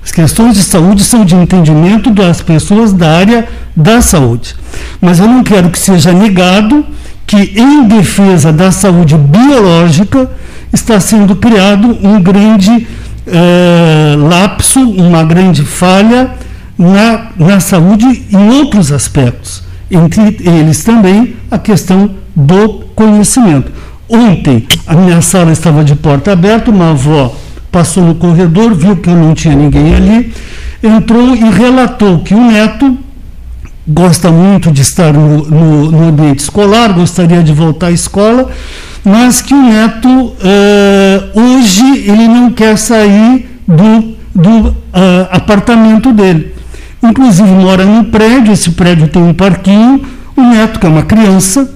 F: as questões de saúde são de entendimento das pessoas da área da saúde. Mas eu não quero que seja negado que, em defesa da saúde biológica, está sendo criado um grande é, lapso, uma grande falha na, na saúde em outros aspectos. Entre eles também a questão do conhecimento. Ontem, a minha sala estava de porta aberta, uma avó passou no corredor, viu que não tinha ninguém ali, entrou e relatou que o neto gosta muito de estar no, no, no ambiente escolar, gostaria de voltar à escola, mas que o neto, eh, hoje, ele não quer sair do, do uh, apartamento dele. Inclusive, mora num prédio, esse prédio tem um parquinho, o neto, que é uma criança,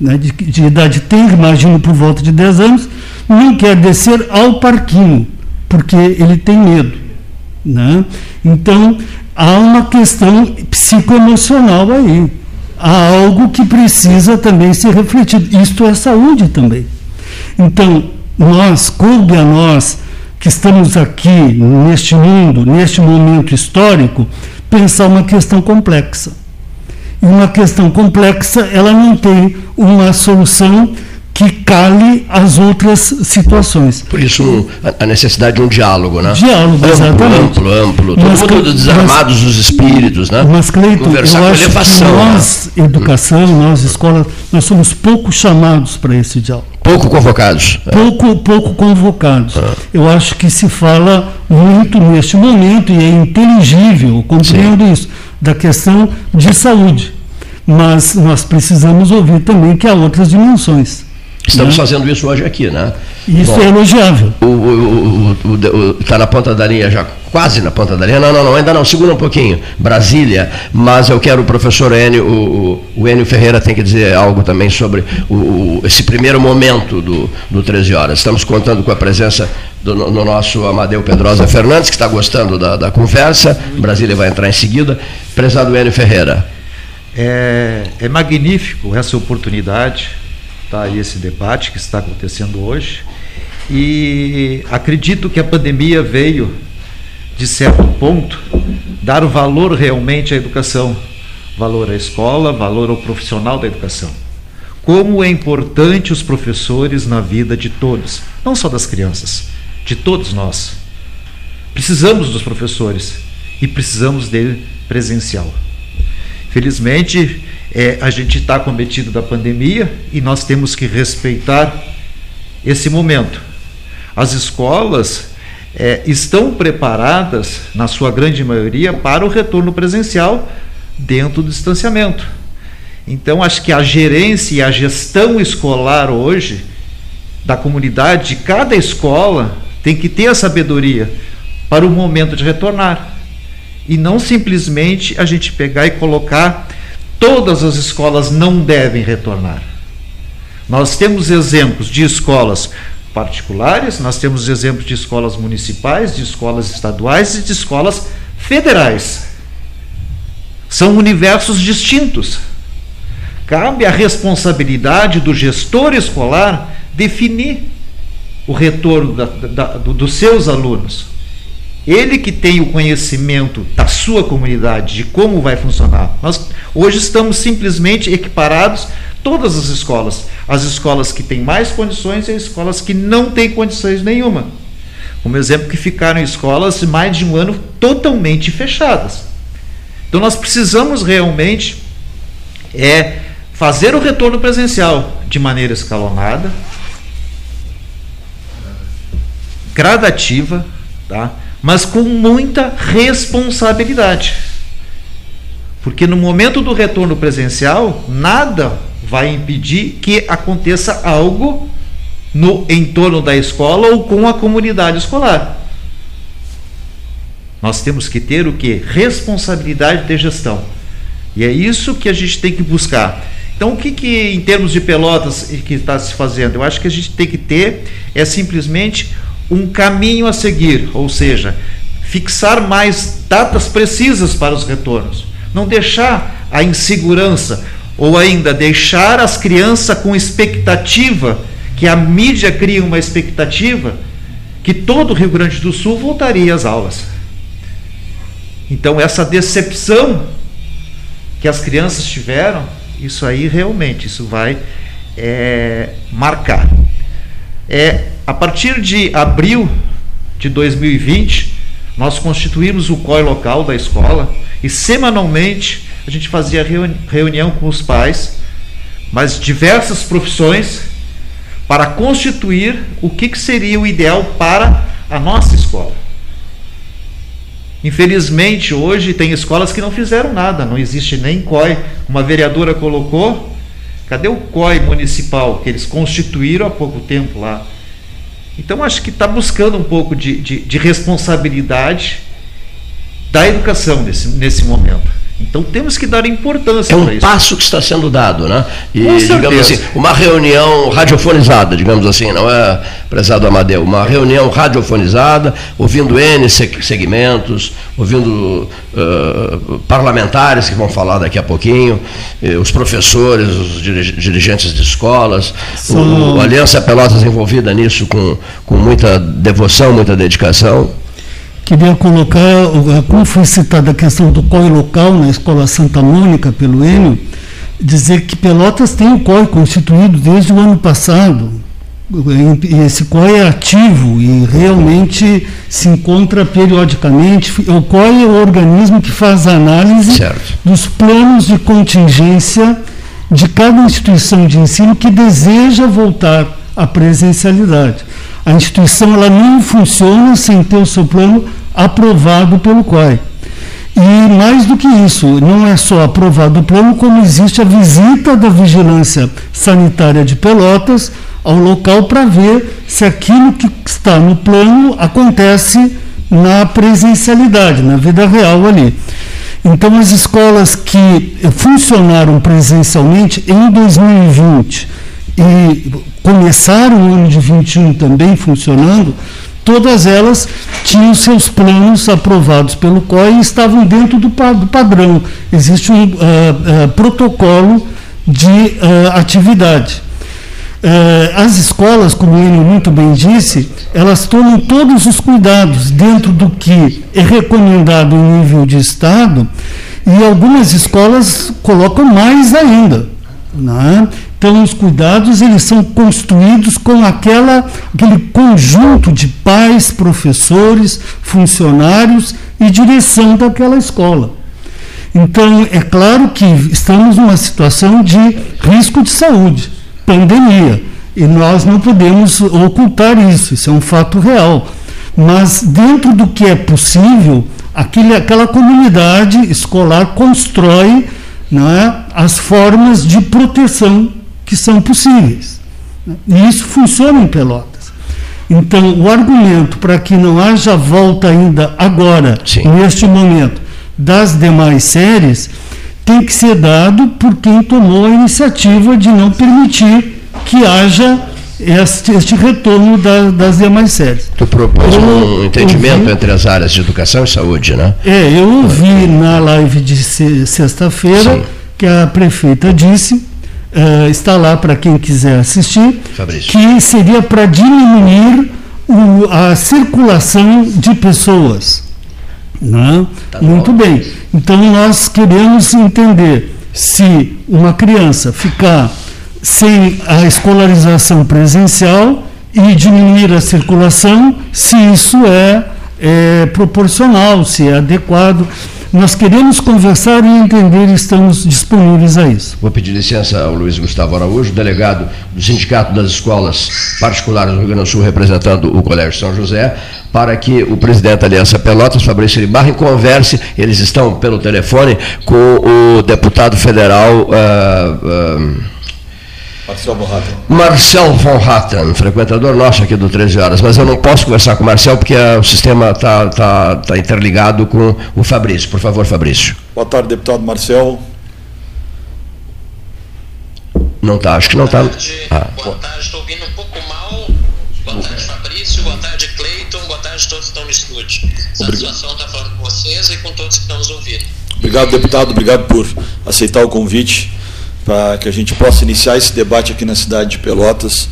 F: né, de, de idade tem, imagino por volta de 10 anos, não quer descer ao parquinho, porque ele tem medo. Né? Então, há uma questão psicoemocional aí. Há algo que precisa também ser refletido. Isto é saúde também. Então, nós, coube a nós, que estamos aqui neste mundo, neste momento histórico, pensar uma questão complexa. E uma questão complexa, ela não tem uma solução que cale as outras situações.
A: Por isso a necessidade de um diálogo, né?
F: Diálogo,
A: amplo,
F: exatamente.
A: Amplo, amplo, todo mas, mundo desarmados mas, os espíritos, né?
F: Mas, Cleiton, Conversar eu acho elevação, que nós, né? educação, nós, escola, nós somos pouco chamados para esse diálogo.
A: Pouco convocados.
F: Pouco, pouco convocados. Ah. Eu acho que se fala muito neste momento, e é inteligível, compreendo Sim. isso, da questão de saúde. Mas nós precisamos ouvir também que há outras dimensões.
A: Estamos né? fazendo isso hoje aqui, né?
F: Isso Bom, é elogiável.
A: Está na ponta da linha já, quase na ponta da linha. Não, não, não, ainda não, segura um pouquinho. Brasília, mas eu quero o professor Enio, o, o Enio Ferreira tem que dizer algo também sobre o, esse primeiro momento do, do 13 Horas. Estamos contando com a presença do no nosso Amadeu Pedrosa Fernandes, que está gostando da, da conversa. Brasília vai entrar em seguida. Prezado Enio Ferreira.
E: É, é magnífico essa oportunidade, tá, esse debate que está acontecendo hoje. E acredito que a pandemia veio, de certo ponto, dar valor realmente à educação, valor à escola, valor ao profissional da educação. Como é importante os professores na vida de todos, não só das crianças, de todos nós. Precisamos dos professores e precisamos dele presencial. Felizmente, é, a gente está cometido da pandemia e nós temos que respeitar esse momento. As escolas é, estão preparadas, na sua grande maioria, para o retorno presencial dentro do distanciamento. Então, acho que a gerência e a gestão escolar hoje, da comunidade, de cada escola, tem que ter a sabedoria para o momento de retornar. E não simplesmente a gente pegar e colocar todas as escolas não devem retornar. Nós temos exemplos de escolas particulares, nós temos exemplos de escolas municipais, de escolas estaduais e de escolas federais. São universos distintos. Cabe a responsabilidade do gestor escolar definir o retorno da, da, do, dos seus alunos. Ele que tem o conhecimento da sua comunidade, de como vai funcionar. Nós hoje estamos simplesmente equiparados todas as escolas. As escolas que têm mais condições e as escolas que não têm condições nenhuma. Como exemplo, que ficaram escolas mais de um ano totalmente fechadas. Então nós precisamos realmente é fazer o retorno presencial de maneira escalonada, gradativa, tá? Mas com muita responsabilidade. Porque no momento do retorno presencial, nada vai impedir que aconteça algo no entorno da escola ou com a comunidade escolar. Nós temos que ter o que? Responsabilidade de gestão. E é isso que a gente tem que buscar. Então, o que, que em termos de pelotas que está se fazendo? Eu acho que a gente tem que ter é simplesmente um caminho a seguir, ou seja, fixar mais datas precisas para os retornos. Não deixar a insegurança ou ainda deixar as crianças com expectativa, que a mídia cria uma expectativa, que todo o Rio Grande do Sul voltaria às aulas. Então, essa decepção que as crianças tiveram, isso aí realmente, isso vai é, marcar. É, a partir de abril de 2020, nós constituímos o COI local da escola e semanalmente a gente fazia reunião com os pais, mas diversas profissões, para constituir o que, que seria o ideal para a nossa escola. Infelizmente, hoje tem escolas que não fizeram nada, não existe nem COI. Uma vereadora colocou, cadê o COI municipal que eles constituíram há pouco tempo lá? Então, acho que está buscando um pouco de, de, de responsabilidade da educação nesse, nesse momento. Então temos que dar importância
A: é um passo que está sendo dado, né? E digamos assim, uma reunião radiofonizada, digamos assim, não é, prezado Amadeu, uma reunião radiofonizada, ouvindo N segmentos, ouvindo uh, parlamentares que vão falar daqui a pouquinho, os professores, os dirigentes de escolas, o, a Aliança Pelotas envolvida nisso com, com muita devoção, muita dedicação.
F: Queria colocar, como foi citada a questão do COI local na Escola Santa Mônica pelo Enio, dizer que Pelotas tem o COI constituído desde o ano passado. E esse COI é ativo e realmente se encontra periodicamente. O COI é o organismo que faz a análise certo. dos planos de contingência de cada instituição de ensino que deseja voltar à presencialidade. A instituição ela não funciona sem ter o seu plano aprovado pelo COI. E mais do que isso, não é só aprovado o plano, como existe a visita da Vigilância Sanitária de Pelotas ao local para ver se aquilo que está no plano acontece na presencialidade, na vida real ali. Então, as escolas que funcionaram presencialmente em 2020 e começaram o ano de 21 também funcionando, todas elas tinham seus planos aprovados pelo COI e estavam dentro do, padrão. Existe um uh, uh, protocolo de uh, atividade. as escolas, como ele muito bem disse, elas tomam todos os cuidados dentro do que é recomendado em nível de Estado e algumas escolas colocam mais ainda. Né? Então, os cuidados eles são construídos com aquela, aquele conjunto de pais, professores, funcionários e direção daquela escola. Então, é claro que estamos numa situação de risco de saúde, pandemia, e nós não podemos ocultar isso, isso é um fato real. Mas, dentro do que é possível, aquele, aquela comunidade escolar constrói não é, as formas de proteção que são possíveis. E isso funciona em Pelotas. Então, o argumento para que não haja volta ainda agora, Sim. neste momento, das demais séries, tem que ser dado por quem tomou a iniciativa de não permitir que haja este, este retorno da, das demais séries.
A: Tu propôs um entendimento ouvi, entre as áreas de educação e saúde, né?
F: É, eu ouvi na live de sexta-feira que a prefeita disse uh, está lá para quem quiser assistir, Fabrício. que seria para diminuir o, a circulação de pessoas. Né? Tá Muito bom. bem. Então nós queremos entender se uma criança ficar sem a escolarização presencial e diminuir a circulação, se isso é, é proporcional, se é adequado. Nós queremos conversar e entender estamos disponíveis a isso.
A: Vou pedir licença ao Luiz Gustavo Araújo, delegado do Sindicato das Escolas Particulares do Rio Grande do Sul, representando o Colégio São José, para que o presidente da Aliança Pelotas, Fabrício Ribarren, converse, eles estão pelo telefone, com o deputado federal. Uh, uh,
B: Marcel von Hatten.
A: Marcel von Hatten, frequentador nosso aqui do 13 Horas, mas eu não posso conversar com o Marcel porque o sistema está tá, tá interligado com o Fabrício. Por favor, Fabrício.
B: Boa tarde, deputado Marcel.
A: Não está, acho que não está.
G: Ah. Boa tarde, estou ouvindo um pouco mal. Boa tarde, Fabrício. Boa tarde, Cleiton. Boa tarde a todos que estão no estúdio. Satisfação estar falando com vocês e com todos que estão nos ouvindo.
B: Obrigado, deputado. Obrigado por aceitar o convite para que a gente possa iniciar esse debate aqui na cidade de Pelotas.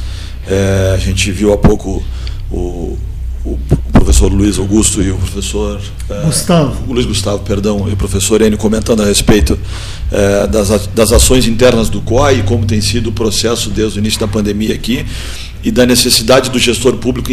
B: É, a gente viu há pouco o, o, professor Luiz Augusto e o professor
F: é, Gustavo.
B: O Luiz Gustavo, perdão, e o professor Enio comentando a respeito é, das, das ações internas do COI e como tem sido o processo desde o início da pandemia aqui e da necessidade do gestor público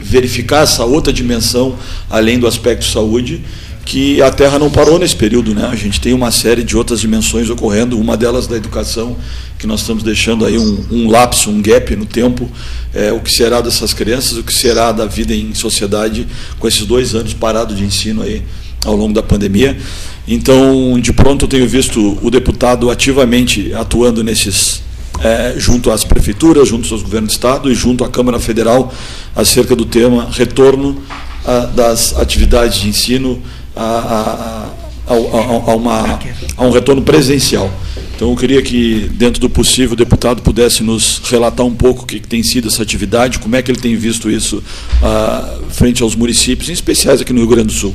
B: verificar essa outra dimensão além do aspecto saúde que a Terra não parou nesse período, né? A gente tem uma série de outras dimensões ocorrendo, uma delas da educação, que nós estamos deixando aí um, um lapso, um gap no tempo, é, o que será dessas crianças, o que será da vida em sociedade com esses dois anos parados de ensino aí ao longo da pandemia. Então, de pronto, eu tenho visto o deputado ativamente atuando nesses é, junto às prefeituras, junto aos governos de estado e junto à Câmara Federal acerca do tema retorno a, das atividades de ensino a, a, a, uma, a um retorno presencial. Então, eu queria que, dentro do possível, o deputado pudesse nos relatar um pouco o que, tem sido essa atividade, como é que ele tem visto isso ah, frente aos municípios, em especiais aqui no Rio Grande do Sul.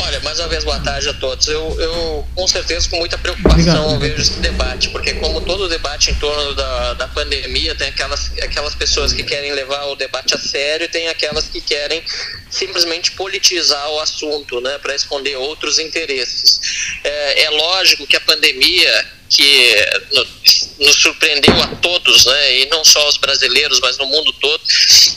G: Olha, mais uma vez, boa tarde a todos. Eu, eu com certeza, com muita preocupação, Obrigado. vejo esse debate, porque, como todo debate em torno da, da pandemia, tem aquelas, aquelas pessoas que querem levar o debate a sério e tem aquelas que querem simplesmente politizar o assunto, né, para esconder outros interesses. É, é lógico que a pandemia que nos surpreendeu a todos, né, e não só os brasileiros, mas no mundo todo,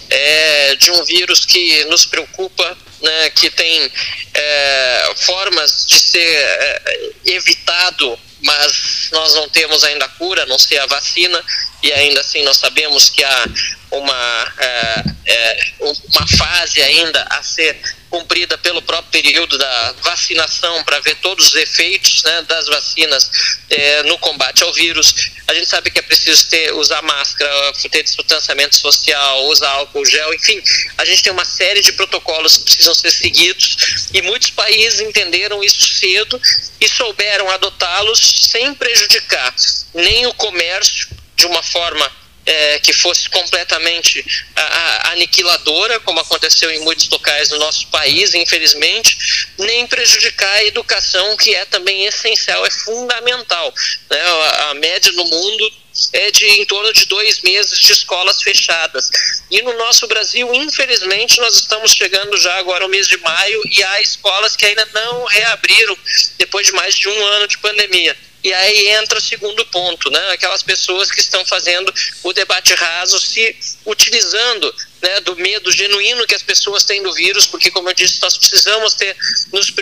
G: é de um vírus que nos preocupa, né, que tem é, formas de ser é, evitado, mas nós não temos ainda a cura, a não ser a vacina, e ainda assim nós sabemos que há uma, é, é uma fase ainda a ser cumprida pelo próprio período da vacinação para ver todos os efeitos né, das vacinas é, no combate ao vírus. A gente sabe que é preciso ter, usar máscara, ter distanciamento social, usar álcool gel, enfim, a gente tem uma série de protocolos que precisam ser seguidos e muitos países entenderam isso cedo e souberam adotá-los sem prejudicar nem o comércio de uma forma é, que fosse completamente a, a, aniquiladora, como aconteceu em muitos locais do nosso país, infelizmente, nem prejudicar a educação, que é também essencial, é fundamental. Né? A, a média no mundo é de em torno de dois meses de escolas fechadas. E no nosso Brasil, infelizmente, nós estamos chegando já agora ao mês de maio e há escolas que ainda não reabriram depois de mais de um ano de pandemia. E aí entra o segundo ponto, né? Aquelas pessoas que estão fazendo o debate raso, se utilizando né, do medo genuíno que as pessoas têm do vírus, porque como eu disse, nós precisamos ter, nos,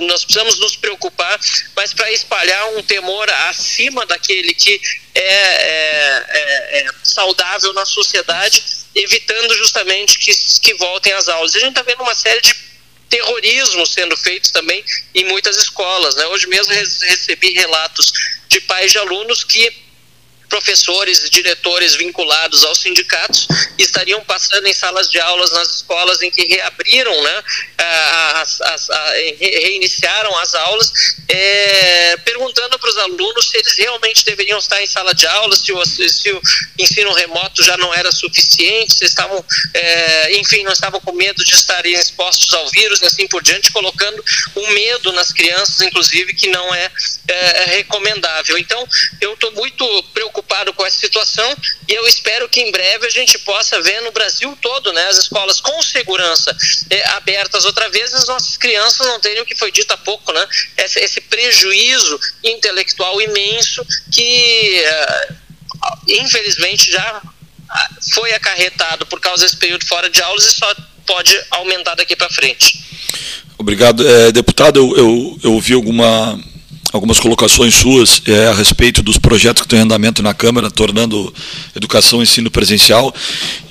G: nós precisamos nos preocupar, mas para espalhar um temor acima daquele que é, é, é, é saudável na sociedade, evitando justamente que, que voltem às aulas. A gente está vendo uma série de terrorismo sendo feitos também em muitas escolas. Né? Hoje mesmo recebi relatos de pais de alunos que professores diretores vinculados aos sindicatos estariam passando em salas de aulas nas escolas em que reabriram, né, as, as, a, reiniciaram as aulas, é, perguntando para os alunos se eles realmente deveriam estar em sala de aula, se o, se o ensino remoto já não era suficiente, se estavam, é, enfim, não estavam com medo de estarem expostos ao vírus e assim por diante, colocando um medo nas crianças, inclusive, que não é, é recomendável. Então, eu estou muito preocupado preocupado com essa situação e eu espero que em breve a gente possa ver no Brasil todo, né, as escolas com segurança é, abertas outra vez, as nossas crianças não terem o que foi dito há pouco, né, esse, esse prejuízo intelectual imenso que é, infelizmente já foi acarretado por causa desse período fora de aulas e só pode aumentar daqui para frente.
B: Obrigado. É, deputado, eu, eu, eu ouvi alguma algumas colocações suas é, a respeito dos projetos que estão em andamento na Câmara, tornando educação e ensino presencial,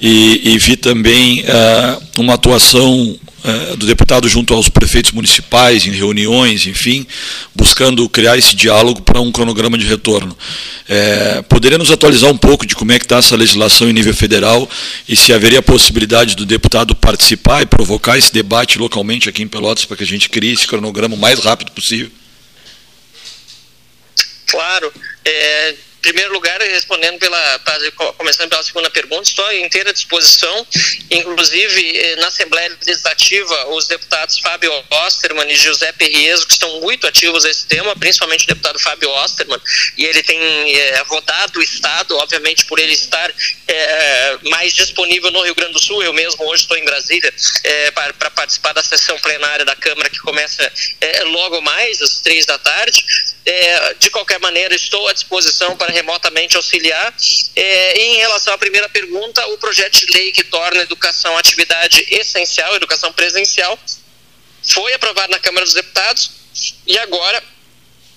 B: e, e vi também é, uma atuação é, do deputado junto aos prefeitos municipais, em reuniões, enfim, buscando criar esse diálogo para um cronograma de retorno. É, poderia nos atualizar um pouco de como é que está essa legislação em nível federal e se haveria a possibilidade do deputado participar e provocar esse debate localmente aqui em Pelotas para que a gente crie esse cronograma o mais rápido possível?
G: Claro. É, primeiro lugar, respondendo pela, começando pela segunda pergunta, estou inteira disposição, inclusive eh, na Assembleia Legislativa, os deputados Fábio Osterman e José Perrieso, que estão muito ativos nesse tema, principalmente o deputado Fábio Osterman, e ele tem é, rodado o Estado, obviamente por ele estar é, mais disponível no Rio Grande do Sul, eu mesmo hoje estou em Brasília é, para, participar da sessão plenária da Câmara, que começa logo mais, às três da tarde, de qualquer maneira, estou à disposição para remotamente auxiliar. É, em relação à primeira pergunta, o projeto de lei que torna a educação atividade essencial, educação presencial, foi aprovado na Câmara dos Deputados e agora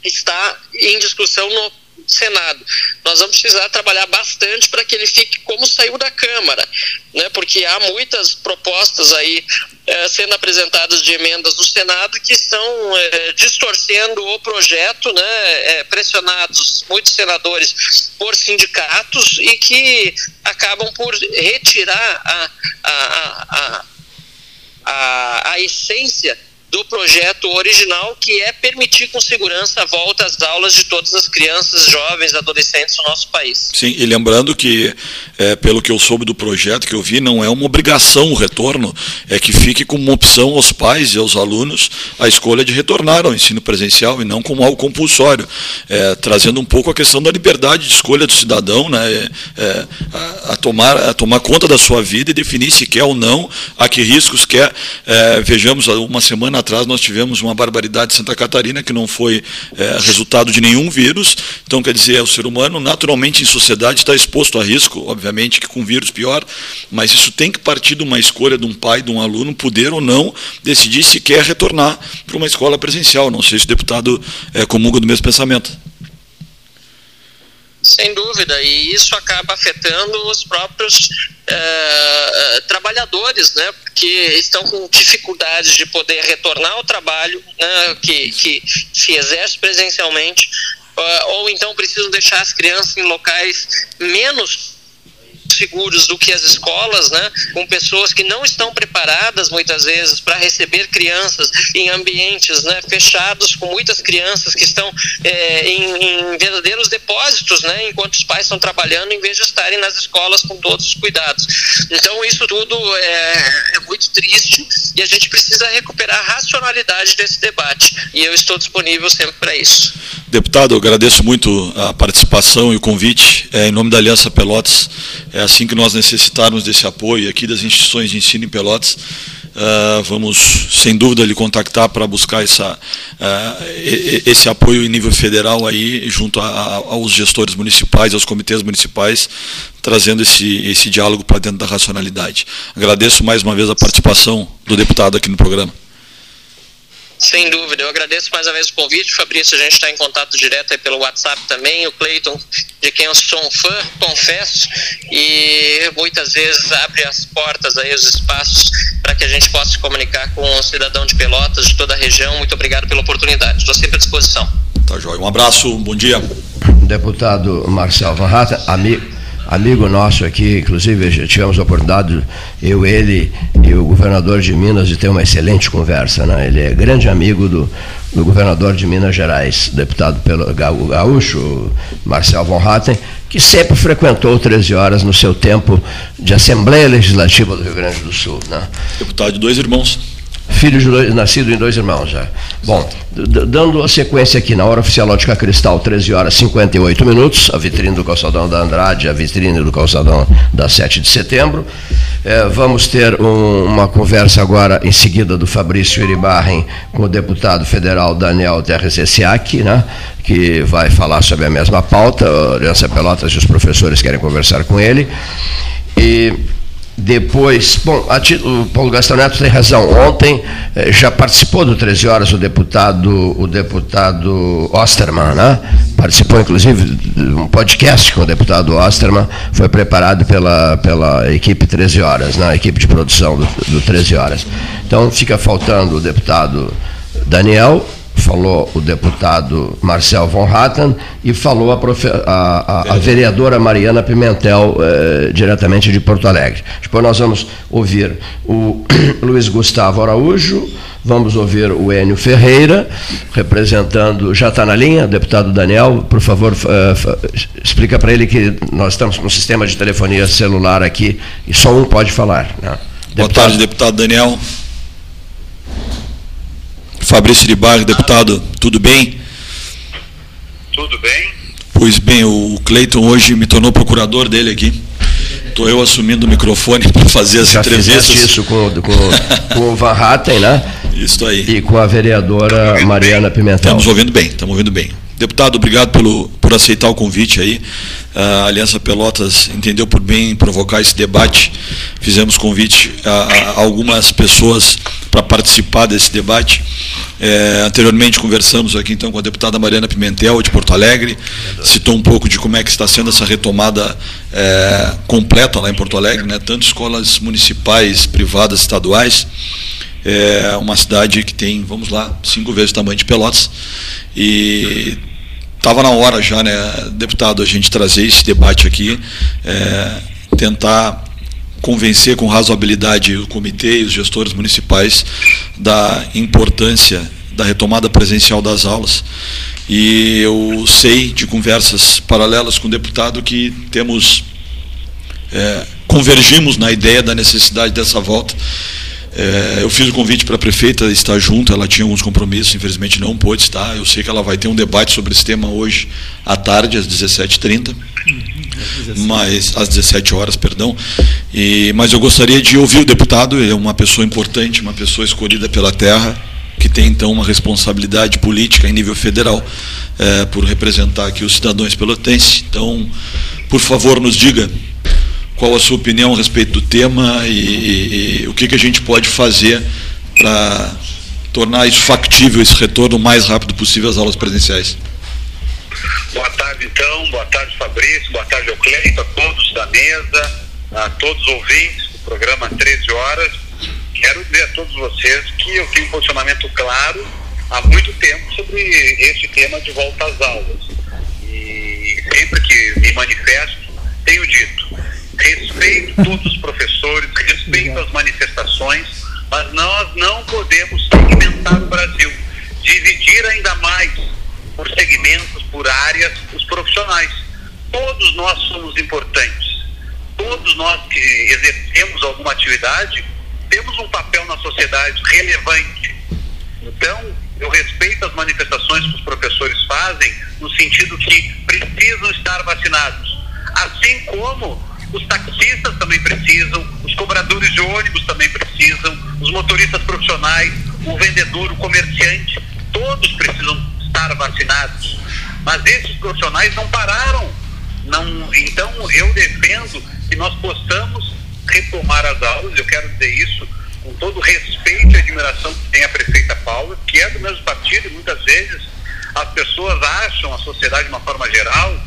G: está em discussão no Senado. Nós vamos precisar trabalhar bastante para que ele fique como saiu da Câmara, né? porque há muitas propostas aí é, sendo apresentadas de emendas no Senado que estão é, distorcendo o projeto, né? É, pressionados muitos senadores por sindicatos e que acabam por retirar a, a, a, a, a essência do projeto original, que é permitir com segurança a volta às aulas de todas as crianças, jovens, adolescentes do nosso país.
B: Sim, e lembrando que, é, pelo que eu soube do projeto que eu vi, não é uma obrigação o retorno, é que fique como opção aos pais e aos alunos a escolha de retornar ao ensino presencial e não como algo compulsório, é, trazendo um pouco a questão da liberdade de escolha do cidadão, né, é, é a, a, tomar, a tomar conta da sua vida e definir se quer ou não, a que riscos quer. É, vejamos, uma semana atrás nós tivemos uma barbaridade em Santa Catarina que não foi é, resultado de nenhum vírus. Então, quer dizer, o ser humano naturalmente em sociedade está exposto a risco, obviamente que com vírus pior, mas isso tem que partir de uma escolha de um pai, de um aluno, poder ou não decidir se quer retornar para uma escola presencial. Não sei se o deputado é, comunga do mesmo pensamento.
G: Sem dúvida, e isso acaba afetando os próprios uh, trabalhadores, né, que estão com dificuldades de poder retornar ao trabalho, né, que, que se exerce presencialmente, uh, ou então precisam deixar as crianças em locais menos seguros do que as escolas, né, com pessoas que não estão preparadas muitas vezes para receber crianças em ambientes né, fechados, com muitas crianças que estão é, em, em, verdadeiros depósitos, né, enquanto os pais estão trabalhando, em vez de estarem nas escolas com todos os cuidados. Então, isso tudo é, é muito triste e a gente precisa recuperar a racionalidade desse debate. E eu estou disponível sempre para isso.
B: Deputado, eu agradeço muito a participação e o convite. É, em nome da Aliança Pelotas, é assim que nós necessitarmos desse apoio aqui das instituições de ensino em Pelotas, uh, vamos, sem dúvida, lhe contactar para buscar essa, uh, esse apoio em nível federal aí, junto a, a, aos gestores municipais, aos comitês municipais, trazendo esse, esse diálogo para dentro da racionalidade. Agradeço mais uma vez a participação do deputado aqui no programa.
G: Sem dúvida, eu agradeço mais uma vez o convite, Fabrício. A gente está em contato direto pelo WhatsApp também. O Cleiton, de quem eu sou um fã, confesso, e muitas vezes abre as portas aí, os espaços para que a gente possa se comunicar com o cidadão de Pelotas, de toda a região. Muito obrigado pela oportunidade. Estou sempre à disposição.
B: Tá, Jóia. Um abraço, bom dia.
A: Deputado Marcel Van Hatten, amigo amigo nosso aqui, inclusive já tivemos a oportunidade, eu, ele e o governador de Minas, de ter uma excelente conversa. Né? Ele é grande amigo do, do governador de Minas Gerais, deputado pelo gaúcho, Marcel von Hatten, que sempre frequentou 13 horas no seu tempo de Assembleia Legislativa do Rio Grande do Sul. Né?
B: Deputado de dois irmãos
A: filho de dois, nascido em dois irmãos já. Bom, dando a sequência aqui na hora oficial Ótica Cristal, 13 horas e 58 minutos, a vitrine do calçadão da Andrade, a vitrine do calçadão da 7 de setembro. É, vamos ter um, uma conversa agora em seguida do Fabrício Iribarren com o deputado federal Daniel Terres Essiac, né, que vai falar sobre a mesma pauta. A Aliança Pelotas e os professores querem conversar com ele. E depois, bom, o Paulo Gastão Neto tem razão. Ontem eh, já participou do 13 horas o deputado, o deputado Osterman, né? Participou, inclusive, de um podcast com o deputado Osterman, foi preparado pela, pela equipe 13 horas, né? a equipe de produção do, do 13 horas. Então fica faltando o deputado Daniel falou o deputado Marcel von Hatten e falou a, profe, a, a, a vereadora Mariana Pimentel, eh, diretamente de Porto Alegre. Depois nós vamos ouvir o [CLEARS THROAT] Luiz Gustavo Araújo, vamos ouvir o Enio Ferreira, representando, já está na linha, deputado Daniel, por favor, explica para ele que nós estamos com um sistema de telefonia celular aqui e só um pode falar. Né?
B: Deputado, Boa tarde, deputado Daniel. Fabrício de Barro, deputado, tudo bem?
H: Tudo bem.
B: Pois bem, o Cleiton hoje me tornou procurador dele aqui. Estou eu assumindo o microfone [LAUGHS] para fazer as Já entrevistas.
A: isso com, com, [LAUGHS] com o Van Hatten, né?
B: Isso aí.
A: E com a vereadora Mariana Pimentel.
B: Estamos ouvindo bem, estamos ouvindo bem. Deputado, obrigado pelo, por aceitar o convite aí. A Aliança Pelotas entendeu por bem provocar esse debate. Fizemos convite a, a algumas pessoas para participar desse debate. É, anteriormente conversamos aqui então com a deputada Mariana Pimentel de Porto Alegre, citou um pouco de como é que está sendo essa retomada é, completa lá em Porto Alegre, né? tanto escolas municipais, privadas, estaduais. É uma cidade que tem, vamos lá, cinco vezes o tamanho de Pelotas. E estava na hora já, né, deputado, a gente trazer esse debate aqui, é, tentar convencer com razoabilidade o comitê e os gestores municipais da importância da retomada presencial das aulas. E eu sei de conversas paralelas com o deputado que temos é, convergimos na ideia da necessidade dessa volta. É, eu fiz o convite para a prefeita estar junto, ela tinha alguns compromissos, infelizmente não pôde estar. Eu sei que ela vai ter um debate sobre esse tema hoje à tarde, às 17h30 mas às 17 horas, perdão. E, mas eu gostaria de ouvir o deputado, ele é uma pessoa importante, uma pessoa escolhida pela terra, que tem então uma responsabilidade política em nível federal é, por representar aqui os cidadãos pelotenses. Então, por favor, nos diga qual a sua opinião a respeito do tema e, e, e o que, que a gente pode fazer para tornar isso factível, esse retorno o mais rápido possível às aulas presenciais.
H: Boa tarde, então. Boa tarde, Fabrício. Boa tarde ao Cleito, a todos da mesa. a todos os ouvintes do programa 13 Horas. Quero dizer a todos vocês que eu tenho um posicionamento claro há muito tempo sobre esse tema de volta às aulas. E sempre que me manifesto, tenho dito: respeito todos os professores, respeito as manifestações, mas nós não podemos segmentar o Brasil, dividir ainda mais por segmentos, por áreas, os profissionais. Todos nós somos importantes. Todos nós que exercemos alguma atividade temos um papel na sociedade relevante. Então, eu respeito as manifestações que os professores fazem, no sentido que precisam estar vacinados. Assim como os taxistas também precisam, os cobradores de ônibus também precisam, os motoristas profissionais, o vendedor, o comerciante, todos precisam estar vacinados. Mas esses profissionais não pararam. Não, então eu defendo que nós possamos retomar as aulas, eu quero dizer isso com todo respeito e admiração que tem a prefeita Paula, que é do mesmo partido e muitas vezes as pessoas acham, a sociedade de uma forma geral,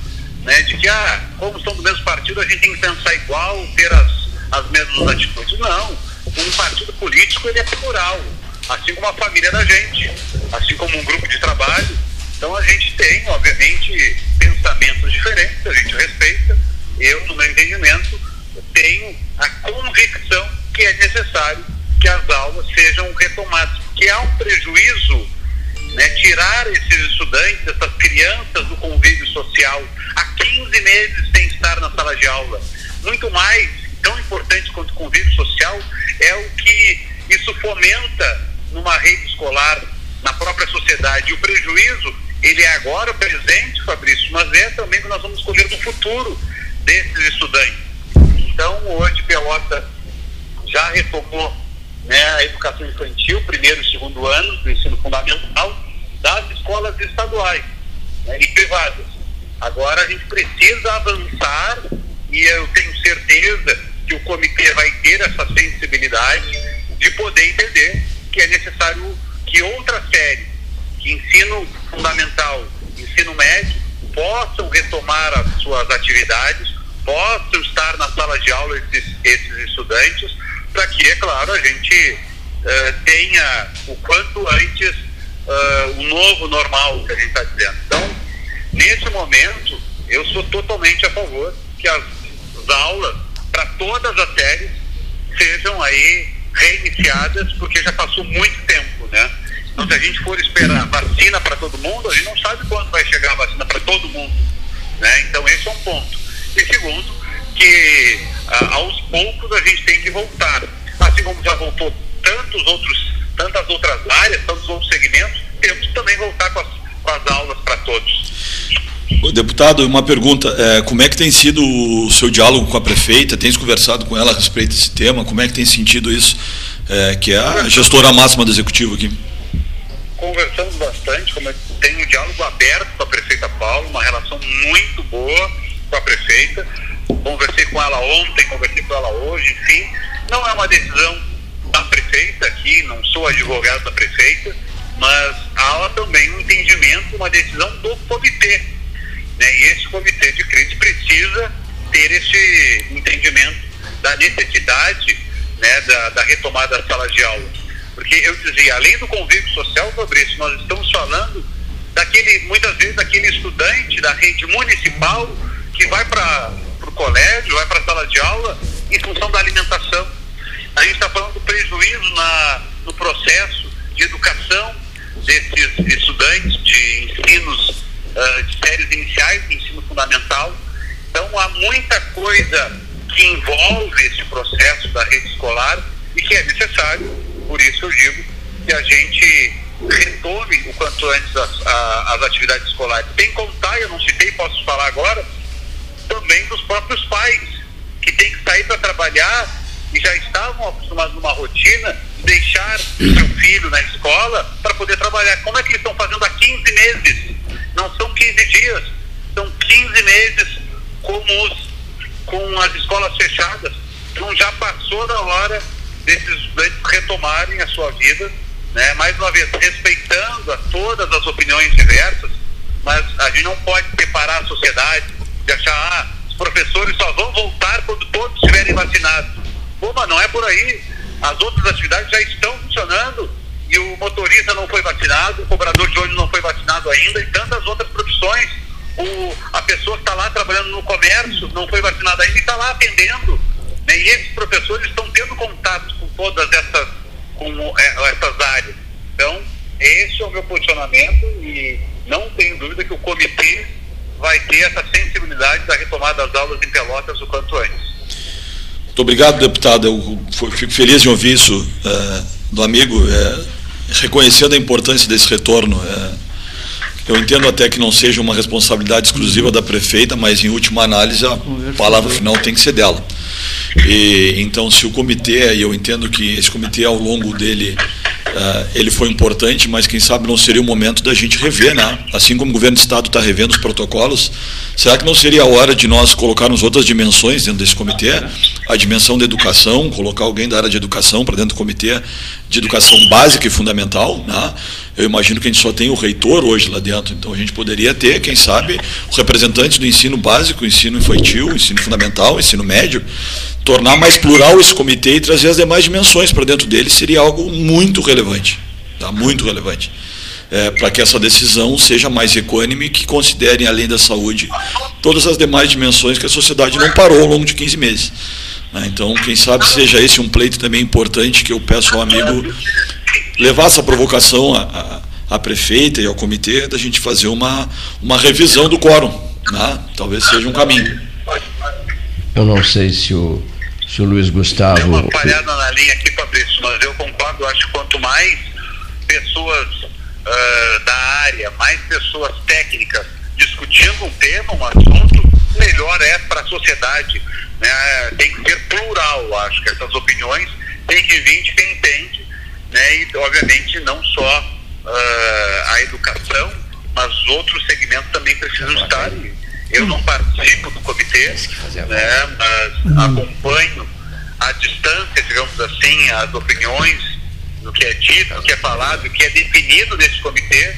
H: né, de que, ah, como são do mesmo partido, a gente tem que pensar igual, ter as, as mesmas atitudes. Não. Um partido político, ele é plural, assim como a família da gente, assim como um grupo de trabalho. Então a gente tem, obviamente, pensamentos diferentes, a gente respeita. Eu, no meu entendimento, tenho a convicção que é necessário que as aulas sejam retomadas, porque há um prejuízo né, tirar esses estudantes, essas crianças do convívio social há 15 meses sem estar na sala de aula. Muito mais, tão importante quanto o convívio social, é o que isso fomenta numa rede escolar, na própria sociedade. O prejuízo, ele é agora presente, Fabrício, mas é também que nós vamos escolher no futuro desses estudantes. Então, hoje, Pelota já retomou né, a educação infantil, primeiro e segundo ano do ensino fundamental, das escolas estaduais né, e privadas. Agora a gente precisa avançar e eu tenho certeza que o comitê vai ter essa sensibilidade de poder entender que é necessário que outras séries, que ensino fundamental, ensino médio, possam retomar as suas atividades, possam estar na sala de aula esses, esses estudantes, para que, é claro, a gente uh, tenha o quanto antes uh, o novo normal que a gente está dizendo. Então, nesse momento, eu sou totalmente a favor que as, as aulas para todas as séries sejam aí reiniciadas, porque já passou muito tempo, né? Então, se a gente for esperar vacina para todo mundo, a gente não sabe quando vai chegar a vacina para todo mundo, né? Então, esse é um ponto. E segundo, que ah, aos poucos a gente tem que voltar. Assim como já voltou tantos outros, tantas outras áreas, tantos outros segmentos, temos que também voltar com as, com as aulas para todos.
B: Deputado, uma pergunta: é, como é que tem sido o seu diálogo com a prefeita? Tens conversado com ela a respeito desse tema? Como é que tem sentido isso, é, que é a gestora máxima do executivo aqui?
H: Conversamos bastante, como tem um diálogo aberto com a prefeita Paulo, uma relação muito boa com a prefeita. Conversei com ela ontem, conversei com ela hoje, enfim. Não é uma decisão da prefeita aqui, não sou advogado da prefeita, mas há também um entendimento, uma decisão do comitê. Né? E esse comitê de crise precisa ter esse entendimento da necessidade né, da, da retomada da sala de aula. Porque eu dizia, além do convívio social, Fabrício, nós estamos falando daquele, muitas vezes, daquele estudante da rede municipal que vai para o colégio, vai para a sala de aula em função da alimentação. A gente está falando do prejuízo na, no processo de educação desses estudantes de ensinos, uh, de séries iniciais, de ensino fundamental. Então, há muita coisa que envolve esse processo da rede escolar e que é necessário, por isso eu digo que a gente retome o quanto antes as, a, as atividades escolares. Sem contar, eu não citei, posso falar agora, também dos próprios pais, que têm que sair para trabalhar e já estavam acostumados numa rotina de deixar seu filho na escola para poder trabalhar. Como é que eles estão fazendo há 15 meses? Não são 15 dias, são 15 meses com, os, com as escolas fechadas. Então já passou da hora desses estudantes retomarem a sua vida, né? mais uma vez, respeitando a todas as opiniões diversas, mas a gente não pode separar a sociedade de achar, ah, os professores só vão voltar quando todos estiverem vacinados. Pô, mas não é por aí. As outras atividades já estão funcionando e o motorista não foi vacinado, o cobrador de ônibus não foi vacinado ainda e tantas outras profissões. O, a pessoa que está lá trabalhando no comércio não foi vacinada ainda e está lá atendendo. Né? E esses professores estão tendo contato com todas essas, com, é, essas áreas. Então, esse é o meu posicionamento e não tenho dúvida que o comitê vai ter essa sensibilidade da retomada das aulas em Pelotas o quanto antes.
B: Muito obrigado, deputado. Eu fico feliz de ouvir isso é, do amigo, é, reconhecendo a importância desse retorno. É, eu entendo até que não seja uma responsabilidade exclusiva da prefeita, mas em última análise a palavra final tem que ser dela. E, então, se o comitê, e eu entendo que esse comitê ao longo dele Uh, ele foi importante, mas quem sabe não seria o momento da gente rever, né? Assim como o governo do estado está revendo os protocolos, será que não seria a hora de nós colocarmos outras dimensões dentro desse comitê? A dimensão da educação, colocar alguém da área de educação para dentro do comitê de educação básica e fundamental, né? Eu imagino que a gente só tem o reitor hoje lá dentro, então a gente poderia ter, quem sabe, representantes do ensino básico, ensino infantil, ensino fundamental, ensino médio, tornar mais plural esse comitê e trazer as demais dimensões para dentro dele seria algo muito relevante, tá? muito relevante. É, para que essa decisão seja mais equânime, que considerem, além da saúde, todas as demais dimensões que a sociedade não parou ao longo de 15 meses. Né? Então, quem sabe seja esse um pleito também importante que eu peço ao amigo levar essa provocação à, à prefeita e ao comitê da gente fazer uma, uma revisão do quórum. Né? Talvez seja um caminho.
A: Eu não sei se o, se o Luiz Gustavo. Tem
H: uma falhada na linha aqui, Fabrício, mas eu concordo, acho que quanto mais pessoas uh, da área, mais pessoas técnicas discutindo um tema, um assunto, melhor é para a sociedade. Né? Tem que ser plural, acho que essas opiniões têm que vir de quem entende, né? e obviamente não só uh, a educação, mas outros segmentos também precisam estar. Eu não participo do comitê, né, mas acompanho à distância, digamos assim, as opiniões do que é dito, do que é falado, do que é definido nesse comitê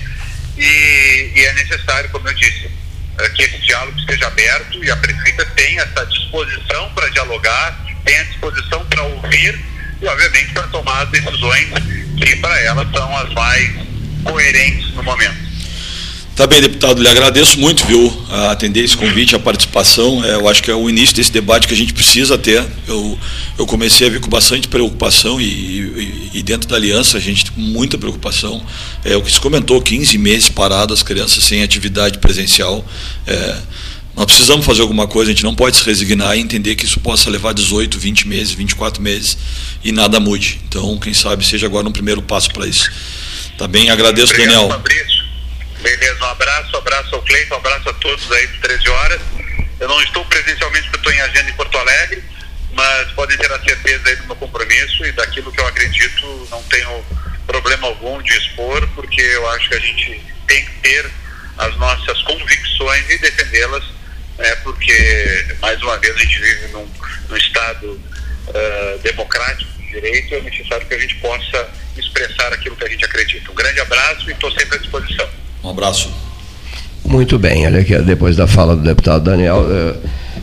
H: e, e é necessário, como eu disse, eh, que esse diálogo esteja aberto e a prefeita tenha essa disposição para dialogar, tenha disposição para ouvir e, obviamente, para tomar as decisões que para ela são as mais coerentes no momento.
B: Tá bem, deputado, lhe agradeço muito, viu, a atender esse convite, a participação. É, eu acho que é o início desse debate que a gente precisa ter. Eu, eu comecei a ver com bastante preocupação e, e, e dentro da aliança a gente tem muita preocupação. É o que se comentou, 15 meses paradas, crianças sem atividade presencial. É, nós precisamos fazer alguma coisa, a gente não pode se resignar e entender que isso possa levar 18, 20 meses, 24 meses e nada mude. Então, quem sabe seja agora um primeiro passo para isso. Tá bem, agradeço,
H: Obrigado,
B: Daniel.
H: Fabrício. Beleza, um abraço, um abraço ao Cleiton, um abraço a todos aí de 13 horas. Eu não estou presencialmente porque estou em agenda em Porto Alegre, mas podem ter a certeza aí do meu compromisso e daquilo que eu acredito, não tenho problema algum de expor, porque eu acho que a gente tem que ter as nossas convicções e defendê-las, né, porque, mais uma vez, a gente vive num, num Estado uh, democrático de direito e é necessário que a gente possa expressar aquilo que a gente acredita. Um grande abraço e estou sempre à disposição.
B: Um abraço.
A: Muito bem, olha aqui, depois da fala do deputado Daniel eh,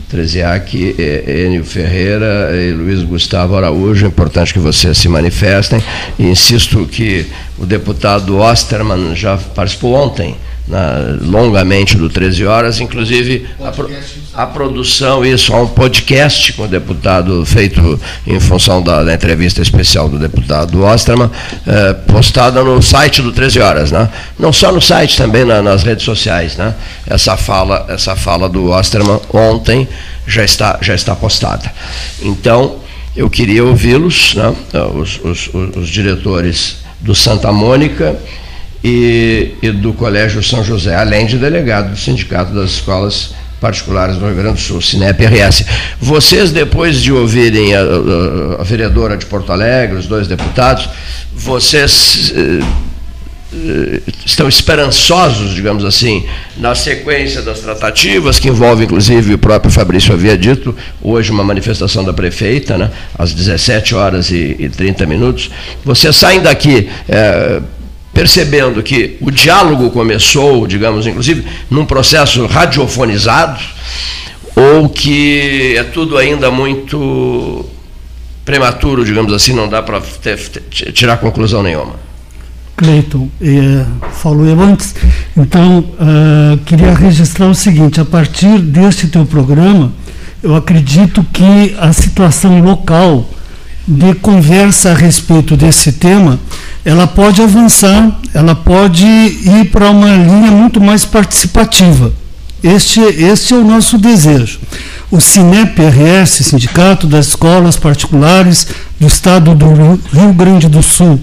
A: Treziak, eh, Enio Ferreira e Luiz Gustavo Araújo, é importante que vocês se manifestem. E insisto que o deputado Osterman já participou ontem na, longamente do 13 Horas, inclusive a, pro, a, produção, isso, há um podcast com o deputado feito em função da, da entrevista especial do deputado Osterman, eh, postada no site do 13 Horas, né? não só no site, também na, nas redes sociais. Né? Essa, fala, essa fala do Osterman ontem já está, já está postada. Então, eu queria ouvi-los, né? os, os, os diretores do Santa Mônica e, e, do Colégio São José, além de delegado do Sindicato das Escolas Particulares do Rio Grande do Sul, Sinep-RS. Vocês, depois de ouvirem a, a, a, vereadora de Porto Alegre, os dois deputados, vocês eh, estão esperançosos, digamos assim, na sequência das tratativas, que envolve, inclusive, o próprio Fabrício havia dito, hoje uma manifestação da prefeita, né, às 17 horas e, e 30 minutos. Vocês saem daqui. Eh, percebendo que o diálogo começou, digamos, inclusive, num processo radiofonizado, ou que é tudo ainda muito prematuro, digamos assim, não dá para tirar conclusão nenhuma?
F: Cleiton, eh, falou eu antes, então uh, queria registrar o seguinte: a partir deste teu programa, eu acredito que a situação local de conversa a respeito desse tema, ela pode avançar, ela pode ir para uma linha muito mais participativa. Este, este é o nosso desejo. O SINEP-RS, Sindicato das Escolas Particulares do Estado do Rio Grande do Sul,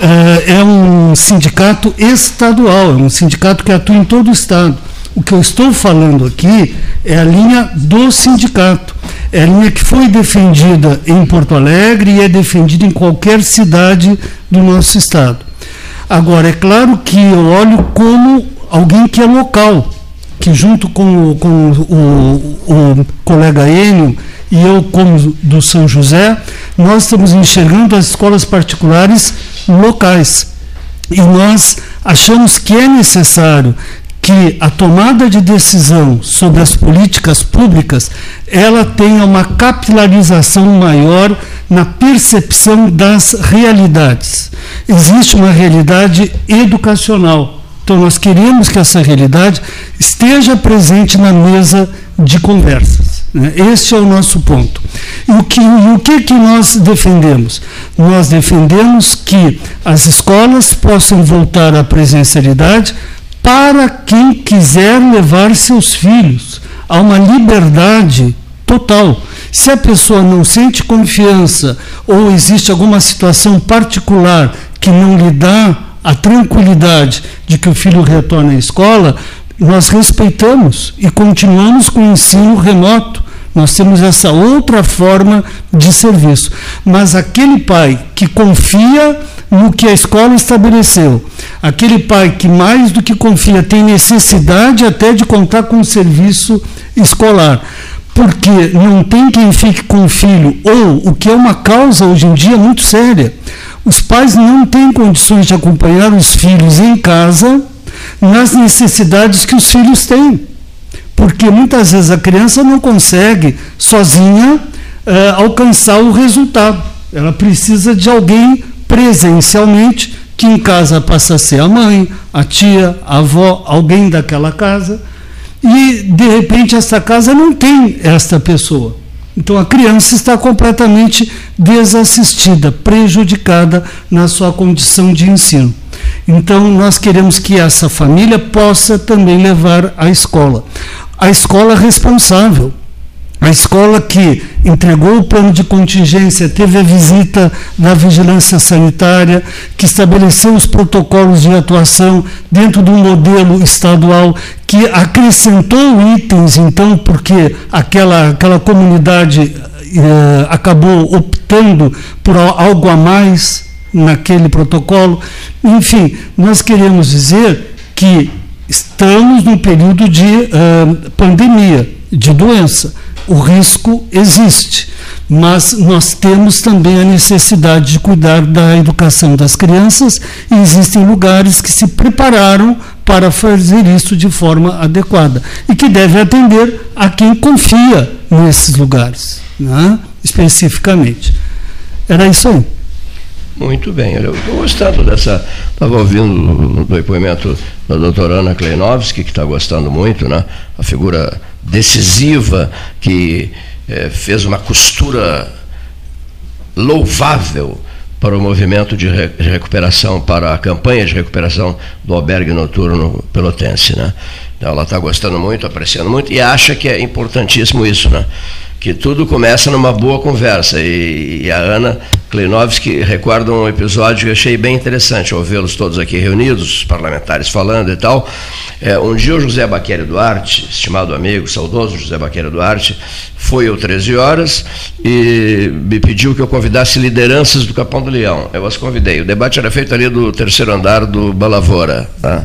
F: é, é um sindicato estadual, é um sindicato que atua em todo o Estado. O que eu estou falando aqui é a linha do sindicato. É a linha que foi defendida em Porto Alegre e é defendida em qualquer cidade do nosso Estado. Agora, é claro que eu olho como alguém que é local que junto com, com o, o, colega Enio e eu como do São José, nós estamos enxergando as escolas particulares locais. E nós achamos que é necessário que a tomada de decisão sobre as políticas públicas ela tenha uma capilarização maior na percepção das realidades. Existe uma realidade educacional então, nós queremos que essa realidade esteja presente na mesa de conversas. Né? Este é o nosso ponto. E o que, o que, que nós defendemos? Nós defendemos que as escolas possam voltar à presencialidade para quem quiser levar seus filhos a uma liberdade total. Se a pessoa não sente confiança ou existe alguma situação particular que não lhe dá a tranquilidade de que o filho retorna à escola, nós respeitamos e continuamos com o ensino remoto. Nós temos essa outra forma de serviço. Mas aquele pai que confia no que a escola estabeleceu, aquele pai que mais do que confia tem necessidade até de contar com o serviço escolar, porque não tem quem fique com o filho, ou o que é uma causa hoje em dia muito séria os pais não têm condições de acompanhar os filhos em casa nas necessidades que os filhos têm. Porque muitas vezes a criança não consegue sozinha eh, alcançar o resultado. Ela precisa de alguém presencialmente, que em casa passa a ser a mãe, a tia, a avó, alguém daquela casa. E, de repente, essa casa não tem esta pessoa. Então a criança está completamente desassistida, prejudicada na sua condição de ensino. Então nós queremos que essa família possa também levar à escola. A escola responsável, a escola que entregou o plano de contingência, teve a visita da vigilância sanitária, que estabeleceu os protocolos de atuação dentro de um modelo estadual, que acrescentou itens, então, porque aquela, aquela comunidade eh, acabou optando por algo a mais naquele protocolo. Enfim, nós queremos dizer que estamos num período de uh, pandemia, de doença o risco existe, mas nós temos também a necessidade de cuidar da educação das crianças e existem lugares que se prepararam para fazer isso de forma adequada e que devem atender a quem confia nesses lugares, né? especificamente. Era isso aí.
A: Muito bem, eu estou gostando dessa. Estava ouvindo o depoimento da doutora Ana Kleinovski, que está gostando muito, né? A figura decisiva que é, fez uma costura louvável para o movimento de, re, de, recuperação, para a campanha de recuperação do albergue noturno pelotense. Né? Então ela está gostando muito, apreciando muito e acha que é importantíssimo isso. Né? Que tudo começa numa boa conversa. E, e a Ana Kleinovski recorda um episódio que eu achei bem interessante, ao vê-los todos aqui reunidos, os parlamentares falando e tal. É, um dia o José Baqueri Duarte, estimado amigo, saudoso José Baqueri Duarte, foi ao 13 horas e me pediu que eu convidasse lideranças do Capão do Leão. Eu as convidei. O debate era feito ali do terceiro andar do Balavora. Tá?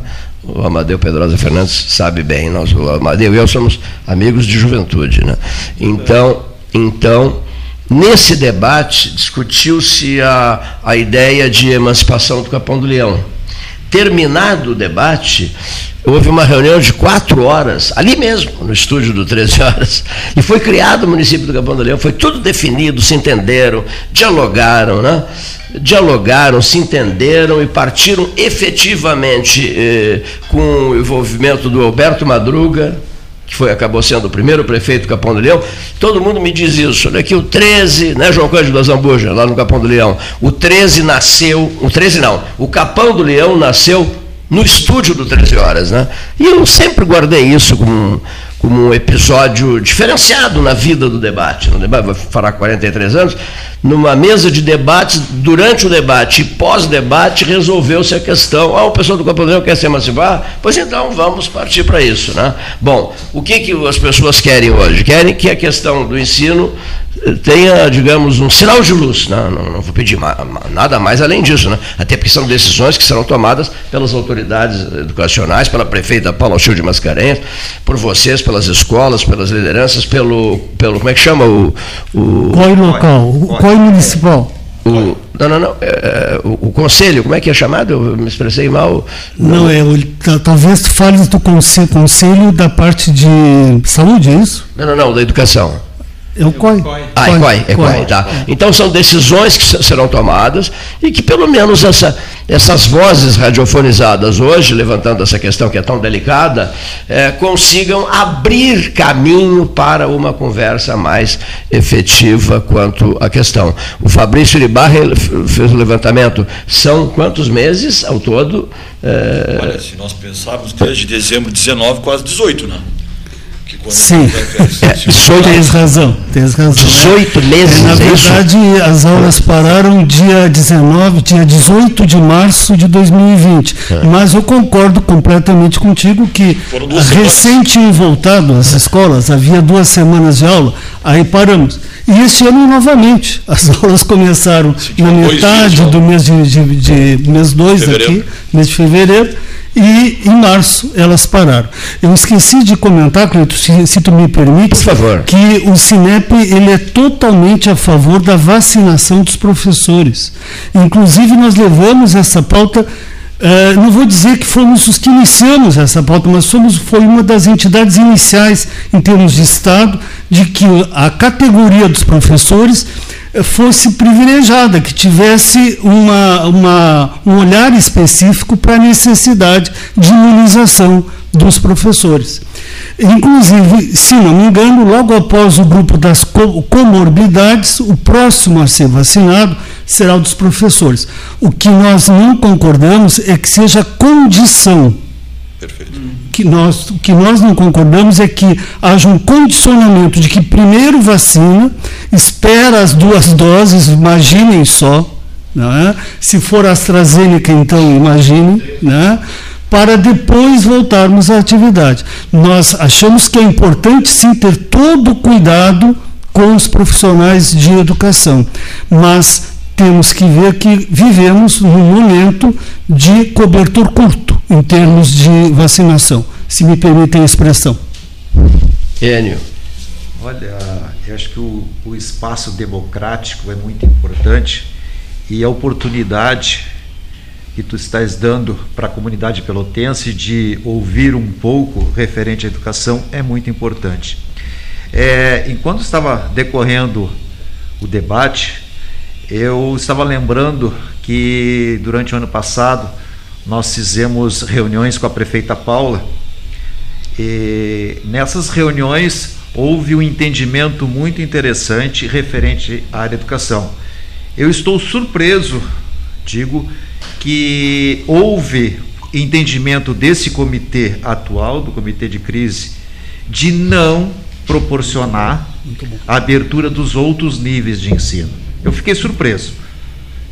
A: O Amadeu Pedrosa Fernandes sabe bem, nós, o Amadeu e eu somos amigos de juventude. Né? Então, então, nesse debate discutiu-se a, a ideia de emancipação do Capão do Leão. Terminado o debate, houve uma reunião de quatro horas, ali mesmo, no estúdio do 13 Horas, e foi criado o município do Capão do Leão, foi tudo definido, se entenderam, dialogaram, né? Dialogaram, se entenderam e partiram efetivamente eh, com o envolvimento do Alberto Madruga, que foi, acabou sendo o primeiro prefeito do Capão do Leão, todo mundo me diz isso, né, que o 13, né, João Cândido da Zambuja, lá no Capão do Leão, o 13 nasceu, o 13 não, o Capão do Leão nasceu no estúdio do 13 Horas, né? E eu sempre guardei isso como, como um episódio diferenciado na vida do debate. No debate, vai falar 43 anos, numa mesa de debates, durante o debate e pós-debate, resolveu-se a questão. Ah, o pessoal do Campo quer se emancipar? Pois então vamos partir para isso. Né? Bom, o que, que as pessoas querem hoje? Querem que a questão do ensino tenha, digamos, um sinal de luz. Né? Não, não, vou pedir nada mais além disso, né? até porque são decisões que serão tomadas pelas autoridades educacionais, pela prefeita Paula de Mascarenhas, por vocês, pelas escolas, pelas lideranças, pelo, pelo como é que chama o...
F: o COI local, o COI municipal.
A: O, não, não, não. É, é, o, o, conselho, como é que é chamado? Eu me expressei mal.
F: Não, não é. O, talvez tu fales do conselho, conselho da parte de saúde, é isso?
A: Não, não, não, da educação.
F: É o COI.
A: Ah, é COI, é COI, tá. Então são decisões que serão tomadas e que pelo menos essa, essas vozes radiofonizadas hoje, levantando essa questão que é tão delicada, é, consigam abrir caminho para uma conversa mais efetiva quanto à questão. O Fabrício Libarra fez o levantamento. São quantos meses ao todo?
B: É... Olha, se nós pensarmos desde dezembro de 19, quase 18, né?
F: Sim, é, 18, tens razão, tens razão.
A: 18 meses,
F: Na é verdade,
A: isso?
F: as aulas pararam dia 19, dia 18 de março de 2020. É. Mas eu concordo completamente contigo que recente voltado às escolas, havia duas semanas de aula, aí paramos. E este ano novamente, as [LAUGHS] aulas começaram na metade dias, do mês de, de, de mês 2 aqui, mês de fevereiro e em março elas pararam. Eu esqueci de comentar, Cleiton, se, se tu me permite, que o Cinep ele é totalmente a favor da vacinação dos professores. Inclusive nós levamos essa pauta Uh, não vou dizer que fomos os que iniciamos essa pauta, mas somos, foi uma das entidades iniciais, em termos de Estado, de que a categoria dos professores fosse privilegiada, que tivesse uma, uma, um olhar específico para a necessidade de imunização dos professores. Inclusive, se não me engano, logo após o grupo das comorbidades, o próximo a ser vacinado será o dos professores. O que nós não concordamos é que seja condição. Perfeito que nós, que nós não concordamos é que haja um condicionamento de que primeiro vacina, espera as duas doses, imaginem só, né? se for AstraZeneca, então imaginem, né? para depois voltarmos à atividade. Nós achamos que é importante sim ter todo o cuidado com os profissionais de educação, mas temos que ver que vivemos num momento de cobertor curto em termos de vacinação, se me permitem a expressão.
A: Enio.
E: Olha, eu acho que o, o espaço democrático é muito importante e a oportunidade que tu estás dando para a comunidade pelotense de ouvir um pouco referente à educação é muito importante. É, enquanto estava decorrendo o debate, eu estava lembrando que durante o ano passado nós fizemos reuniões com a prefeita Paula e nessas reuniões houve um entendimento muito interessante referente à área educação. Eu estou surpreso, digo, que houve entendimento desse comitê atual, do comitê de crise, de não proporcionar a abertura dos outros níveis de ensino. Eu fiquei surpreso.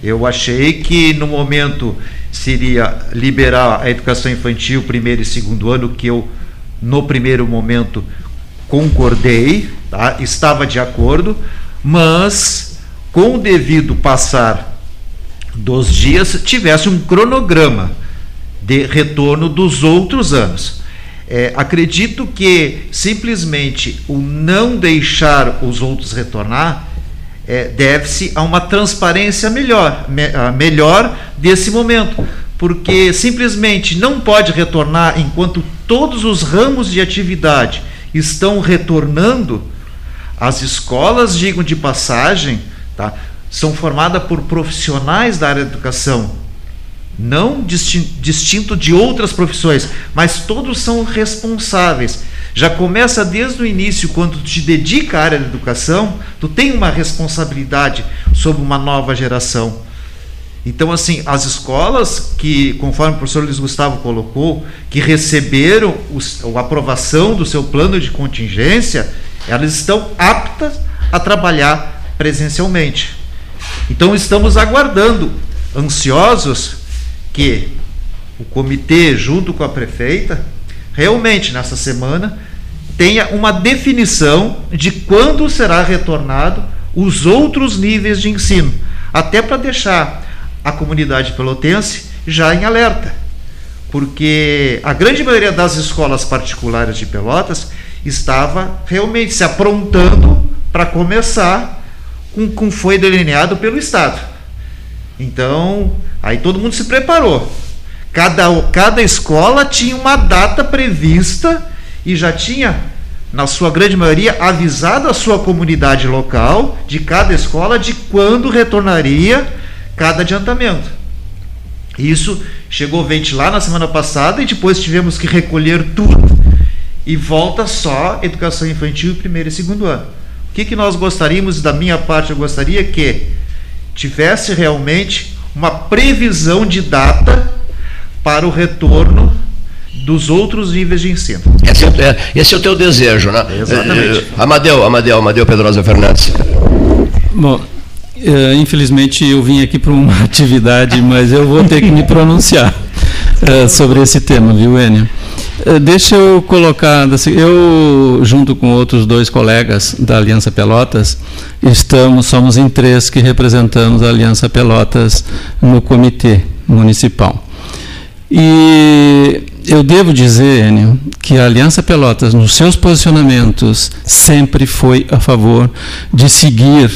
E: Eu achei que no momento seria liberar a educação infantil primeiro e segundo ano, que eu no primeiro momento concordei, tá? estava de acordo, mas com o devido passar dos dias tivesse um cronograma de retorno dos outros anos. É, acredito que simplesmente o não deixar os outros retornar é, deve-se a uma transparência melhor, me, melhor desse momento. porque simplesmente não pode retornar enquanto todos os ramos de atividade estão retornando. As escolas, digo de passagem, tá, são formadas por profissionais da área da educação, não distinto de outras profissões, mas todos são responsáveis. Já começa desde o início, quando tu te dedica à área da educação, tu tem uma responsabilidade sobre uma nova geração. Então, assim, as escolas que, conforme o professor Luiz Gustavo colocou, que receberam a aprovação do seu plano de contingência, elas estão aptas a trabalhar presencialmente. Então, estamos aguardando, ansiosos, que o comitê, junto com a prefeita, realmente nessa semana tenha uma definição de quando será retornado os outros níveis de ensino, até para deixar a comunidade pelotense já em alerta, porque a grande maioria das escolas particulares de Pelotas estava realmente se aprontando para começar com, com foi delineado pelo Estado. Então, aí todo mundo se preparou. Cada, cada escola tinha uma data prevista e já tinha, na sua grande maioria, avisado a sua comunidade local de cada escola de quando retornaria cada adiantamento. Isso chegou ventilar na semana passada e depois tivemos que recolher tudo e volta só educação infantil primeiro e segundo ano. O que, que nós gostaríamos, da minha parte, eu gostaria que tivesse realmente uma previsão de data para o retorno dos outros níveis de ensino.
A: Esse é, esse é o teu desejo, né?
E: Exatamente.
A: Eh, Amadeu, Amadeu, Amadeu Pedrosa Fernandes.
C: Bom, é, infelizmente eu vim aqui para uma [LAUGHS] atividade, mas eu vou ter que me pronunciar é, sobre esse tema, viu, Enio? É, deixa eu colocar, assim, eu junto com outros dois colegas da Aliança Pelotas, estamos, somos em três que representamos a Aliança Pelotas no comitê municipal. E eu devo dizer, Enio, que a Aliança Pelotas, nos seus posicionamentos, sempre foi a favor de seguir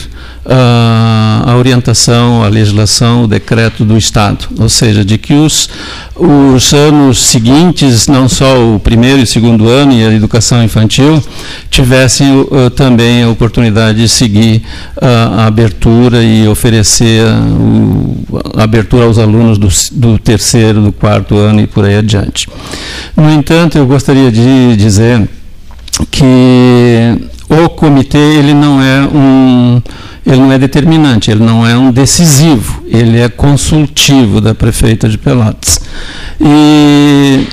C: a orientação, a legislação, o decreto do Estado, ou seja, de que os, os anos seguintes, não só o primeiro e segundo ano e a educação infantil, tivessem uh, também a oportunidade de seguir uh, a abertura e oferecer uh, a abertura aos alunos do, do terceiro, do quarto ano e por aí adiante. No entanto, eu gostaria de dizer que o comitê ele não é um ele não é determinante, ele não é um decisivo, ele é consultivo da prefeita de Pelotas. E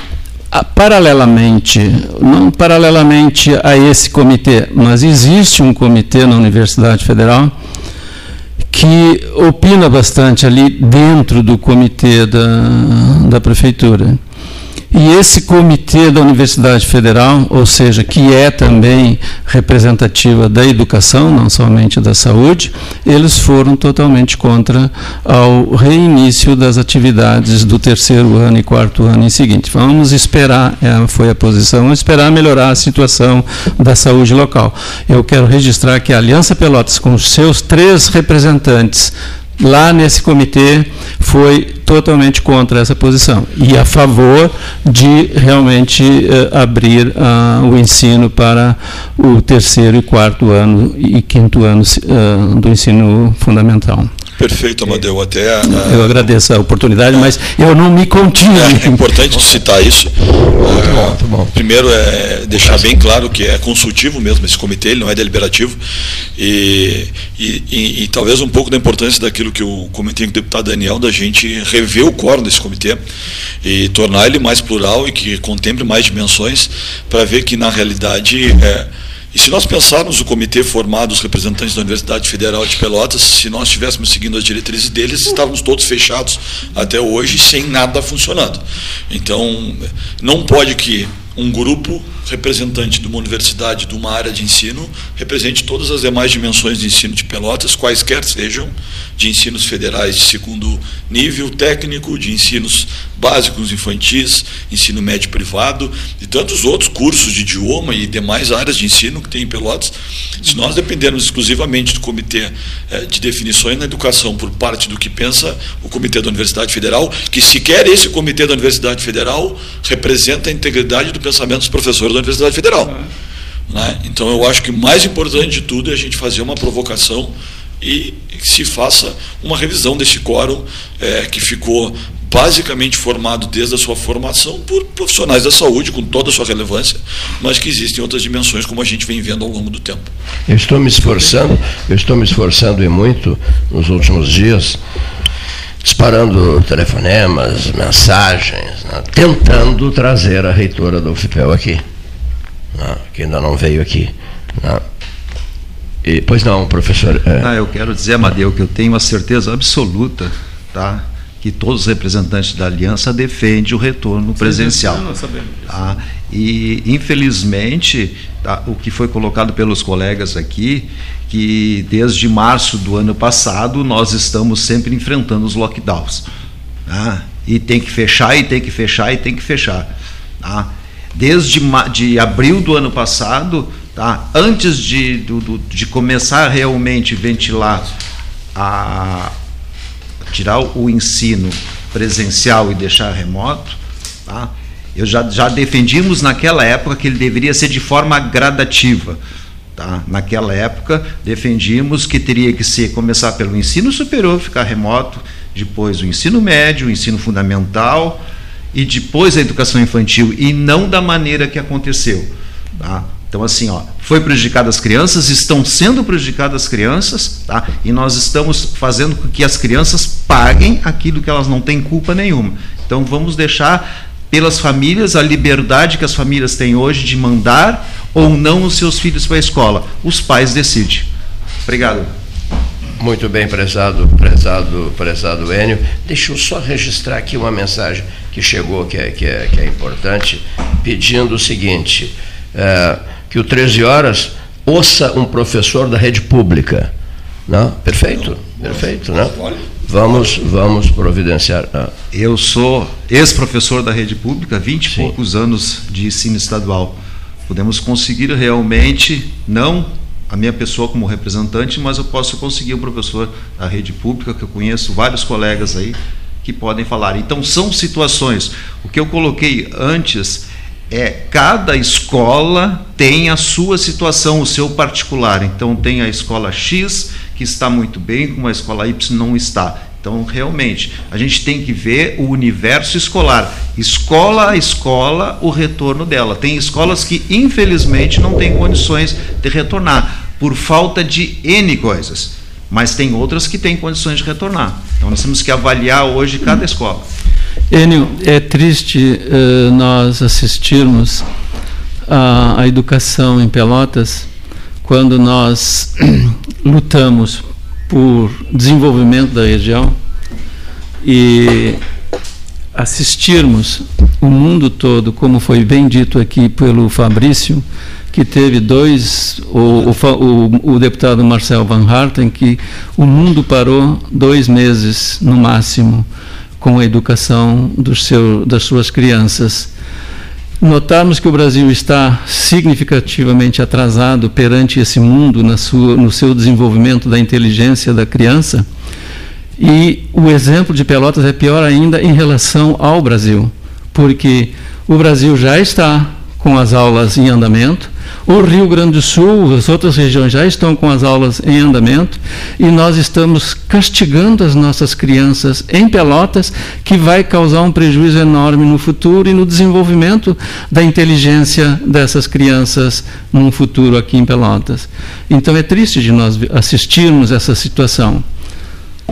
C: a, paralelamente, não paralelamente a esse comitê, mas existe um comitê na Universidade Federal que opina bastante ali dentro do comitê da, da prefeitura. E esse comitê da Universidade Federal, ou seja, que é também representativa da educação, não somente da saúde, eles foram totalmente contra ao reinício das atividades do terceiro ano e quarto ano em seguinte. Vamos esperar, é, foi a posição, esperar melhorar a situação da saúde local. Eu quero registrar que a Aliança Pelotas, com seus três representantes lá nesse comitê foi totalmente contra essa posição e a favor de realmente uh, abrir uh, o ensino para o terceiro e quarto ano e quinto ano uh, do ensino fundamental.
B: Perfeito, Amadeu. Até a,
C: eu agradeço a oportunidade, mas eu não me contive.
B: É, é importante citar isso. Muito bom, muito bom. Primeiro é deixar bem claro que é consultivo mesmo esse comitê, ele não é deliberativo. E, e, e, e talvez um pouco da importância daquilo que o comentei com o deputado Daniel, da gente rever o quórum desse comitê e tornar ele mais plural e que contemple mais dimensões, para ver que na realidade é, e se nós pensarmos o comitê formado, os representantes da Universidade Federal de Pelotas, se nós estivéssemos seguindo as diretrizes deles, estávamos todos fechados até hoje, sem nada funcionando. Então, não pode que um grupo representante de uma universidade, de uma área de ensino, represente todas as demais dimensões de ensino de Pelotas, quaisquer sejam, de ensinos federais de segundo nível, técnico, de ensinos básicos infantis, ensino médio privado e tantos outros cursos de idioma e demais áreas de ensino que tem em Pelotas. Se nós dependermos exclusivamente do Comitê eh, de Definições na Educação por parte do que pensa o Comitê da Universidade Federal, que sequer esse Comitê da Universidade Federal representa a integridade do pensamento dos professores da Universidade Federal. Né? Então, eu acho que o mais importante de tudo é a gente fazer uma provocação e se faça uma revisão desse quórum é, que ficou basicamente formado desde a sua formação por profissionais da saúde, com toda a sua relevância, mas que existem outras dimensões como a gente vem vendo ao longo do tempo.
A: Eu estou me esforçando, eu estou me esforçando e muito nos últimos dias, disparando telefonemas, mensagens, né, tentando trazer a reitora do UFPEL aqui né, que ainda não veio aqui. Né. E, pois não, professor.
E: É... Ah, eu quero dizer, Amadeu, que eu tenho a certeza absoluta tá, que todos os representantes da aliança defendem o retorno presencial. Sim, sabemos tá? E, infelizmente, tá, o que foi colocado pelos colegas aqui, que desde março do ano passado nós estamos sempre enfrentando os lockdowns. Tá? E tem que fechar, e tem que fechar, e tem que fechar. Tá? desde de abril do ano passado, tá? antes de, do, de começar realmente ventilar, a, tirar o ensino presencial e deixar remoto, tá? eu já, já defendimos naquela época que ele deveria ser de forma gradativa. Tá? Naquela época, defendimos que teria que ser começar pelo ensino superior, ficar remoto, depois o ensino médio, o ensino fundamental, e depois a educação infantil e não da maneira que aconteceu. Tá? Então, assim, ó, foi prejudicada as crianças, estão sendo prejudicadas as crianças, tá? e nós estamos fazendo com que as crianças paguem aquilo que elas não têm culpa nenhuma. Então, vamos deixar pelas famílias a liberdade que as famílias têm hoje de mandar ou não os seus filhos para a escola. Os pais decidem. Obrigado.
A: Muito bem, prezado, prezado, prezado Enio. Deixa eu só registrar aqui uma mensagem que chegou, que é, que é, que é importante, pedindo o seguinte: é, que o 13 horas ouça um professor da rede pública. Não? Perfeito, perfeito, né? Vamos, vamos providenciar. Ah.
E: Eu sou ex-professor da rede pública, 20 e poucos anos de ensino estadual. Podemos conseguir realmente, não a minha pessoa como representante, mas eu posso conseguir um professor da rede pública, que eu conheço vários colegas aí que podem falar. Então, são situações. O que eu coloquei antes é cada escola tem a sua situação, o seu particular. Então, tem a escola X que está muito bem, como a escola Y não está. Então, realmente, a gente tem que ver o universo escolar, escola a escola, o retorno dela. Tem escolas que, infelizmente, não têm condições de retornar, por falta de N coisas, mas tem outras que têm condições de retornar. Então, nós temos que avaliar hoje cada escola.
C: Enio, é triste uh, nós assistirmos a educação em Pelotas quando nós [CLEARS THROAT] lutamos por desenvolvimento da região e assistirmos o mundo todo, como foi bem dito aqui pelo Fabrício, que teve dois, o, o, o, deputado Marcel Van Harten, que o mundo parou dois meses no máximo com a educação seu, das suas crianças. Notarmos que o Brasil está significativamente atrasado perante esse mundo sua, no seu desenvolvimento da inteligência da criança, e o exemplo de Pelotas é pior ainda em relação ao Brasil, porque o Brasil já está com as aulas em andamento, o Rio Grande do Sul, as outras regiões já estão com as aulas em andamento e nós estamos castigando as nossas crianças em Pelotas, que vai causar um prejuízo enorme no futuro e no desenvolvimento da inteligência dessas crianças num futuro aqui em Pelotas. Então é triste de nós assistirmos essa situação.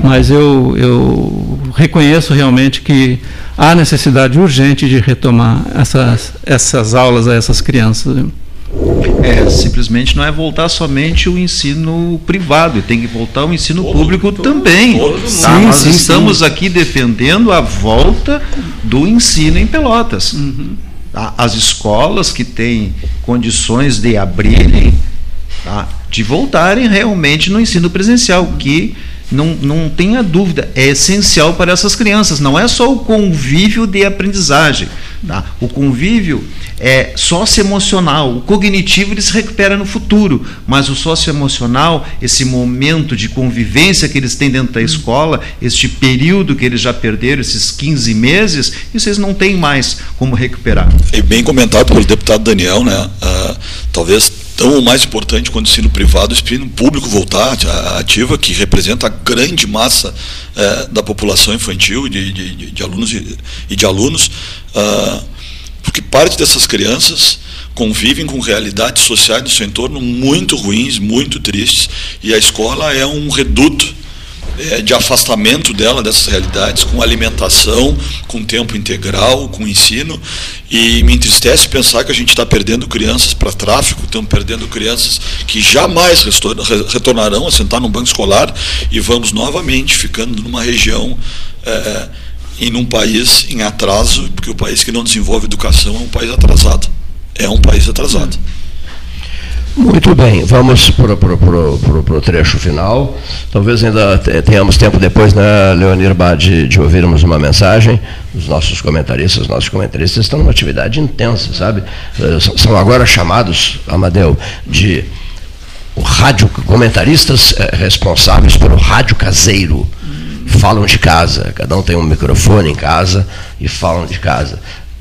C: Mas eu, eu reconheço realmente que há necessidade urgente de retomar essas, essas aulas a essas crianças.
E: É, simplesmente não é voltar somente o ensino privado, tem que voltar o ensino todo, público todo, também. Todo tá? sim, Nós sim, estamos sim. aqui defendendo a volta do ensino em Pelotas. Uhum. tá? as escolas que têm condições de abrirem, tá? de voltarem realmente no ensino presencial, que não, não tenha dúvida, é essencial para essas crianças. Não é só o convívio de aprendizagem. Tá? O convívio é socioemocional. O cognitivo ele se recupera no futuro, mas o socioemocional, esse momento de convivência que eles têm dentro da escola, este período que eles já perderam, esses 15 meses, isso eles não têm mais como recuperar.
B: E bem comentado pelo deputado Daniel, né? Uh, talvez tão mais importante quanto o ensino privado, o ensino público voltar ativa, que representa a grande massa é, da população infantil, de, de, de alunos e, e, de alunos, uh, porque parte dessas crianças convivem com realidades sociais do seu entorno muito ruins, muito tristes, e a escola é um reduto de afastamento dela dessas realidades, com alimentação, com tempo integral, com ensino. E me entristece pensar que a gente está perdendo crianças para tráfico, estamos perdendo crianças que jamais retornarão a sentar num banco escolar e vamos novamente ficando numa região. É, e num país em atraso, porque o país que não desenvolve educação é um país atrasado. É um país atrasado.
A: Muito bem, vamos para o trecho final. Talvez ainda tenhamos tempo depois, né, Leonir Bade, de ouvirmos uma mensagem. Os nossos comentaristas, os nossos comentaristas estão numa atividade intensa, sabe? Eh, são agora chamados, Amadeu, de rádio, comentaristas eh, responsáveis pelo rádio caseiro. Falam de casa, cada um tem um microfone em casa e falam de casa.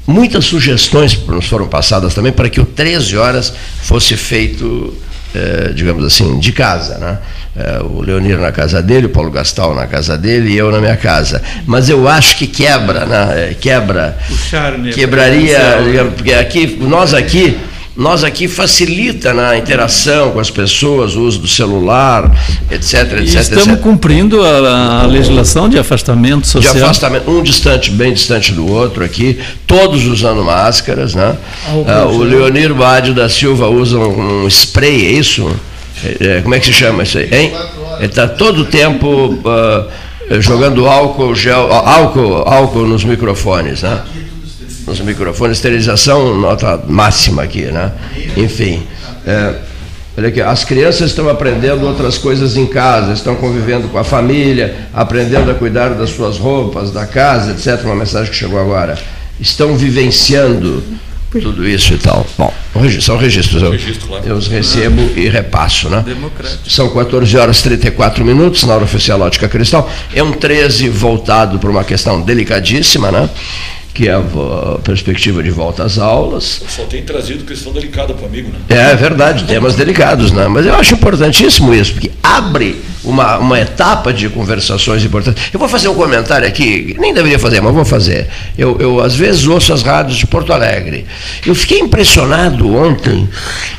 A: Muitas sugestões nos foram passadas também para que o 13 horas fosse feito, eh, digamos assim, de casa. Né? Eh, o Leonir na casa dele, o Paulo Gastal na casa dele e eu na minha casa. Mas eu acho que quebra, né? Eh, quebra. O charme. Quebraria, digamos, porque aqui, nós aqui nós aqui facilita na interação com as pessoas, o uso do celular, etc, etc. E
C: estamos
A: etc.
C: cumprindo a, a, legislação de afastamento social.
A: De afastamento, um distante, bem distante do outro aqui, todos usando máscaras, né? Ah, o Leonir Bade da Silva usa um, um spray, é isso? É, como é que se chama isso aí? Hein? Ele está todo o tempo uh, jogando álcool, gel, álcool, álcool nos microfones, né? Nos microfones, esterilização nota máxima aqui, né? Enfim. É, olha aqui, as crianças estão aprendendo outras coisas em casa, estão convivendo com a família, aprendendo a cuidar das suas roupas, da casa, etc. Uma mensagem que chegou agora. Estão vivenciando tudo isso e tal. Bom, são registros, eu, eu os recebo e repasso, né? São 14 horas e 34 minutos na hora oficial Ótica Cristal. É um 13 voltado para uma questão delicadíssima, né? Que é a perspectiva de volta às aulas.
B: Eu só tem trazido questão delicada para o amigo, né?
A: É, é verdade, temas delicados, né? Mas eu acho importantíssimo isso, porque abre uma, uma etapa de conversações importantes. Eu vou fazer um comentário aqui, nem deveria fazer, mas vou fazer. Eu, eu às vezes ouço as rádios de Porto Alegre. Eu fiquei impressionado ontem.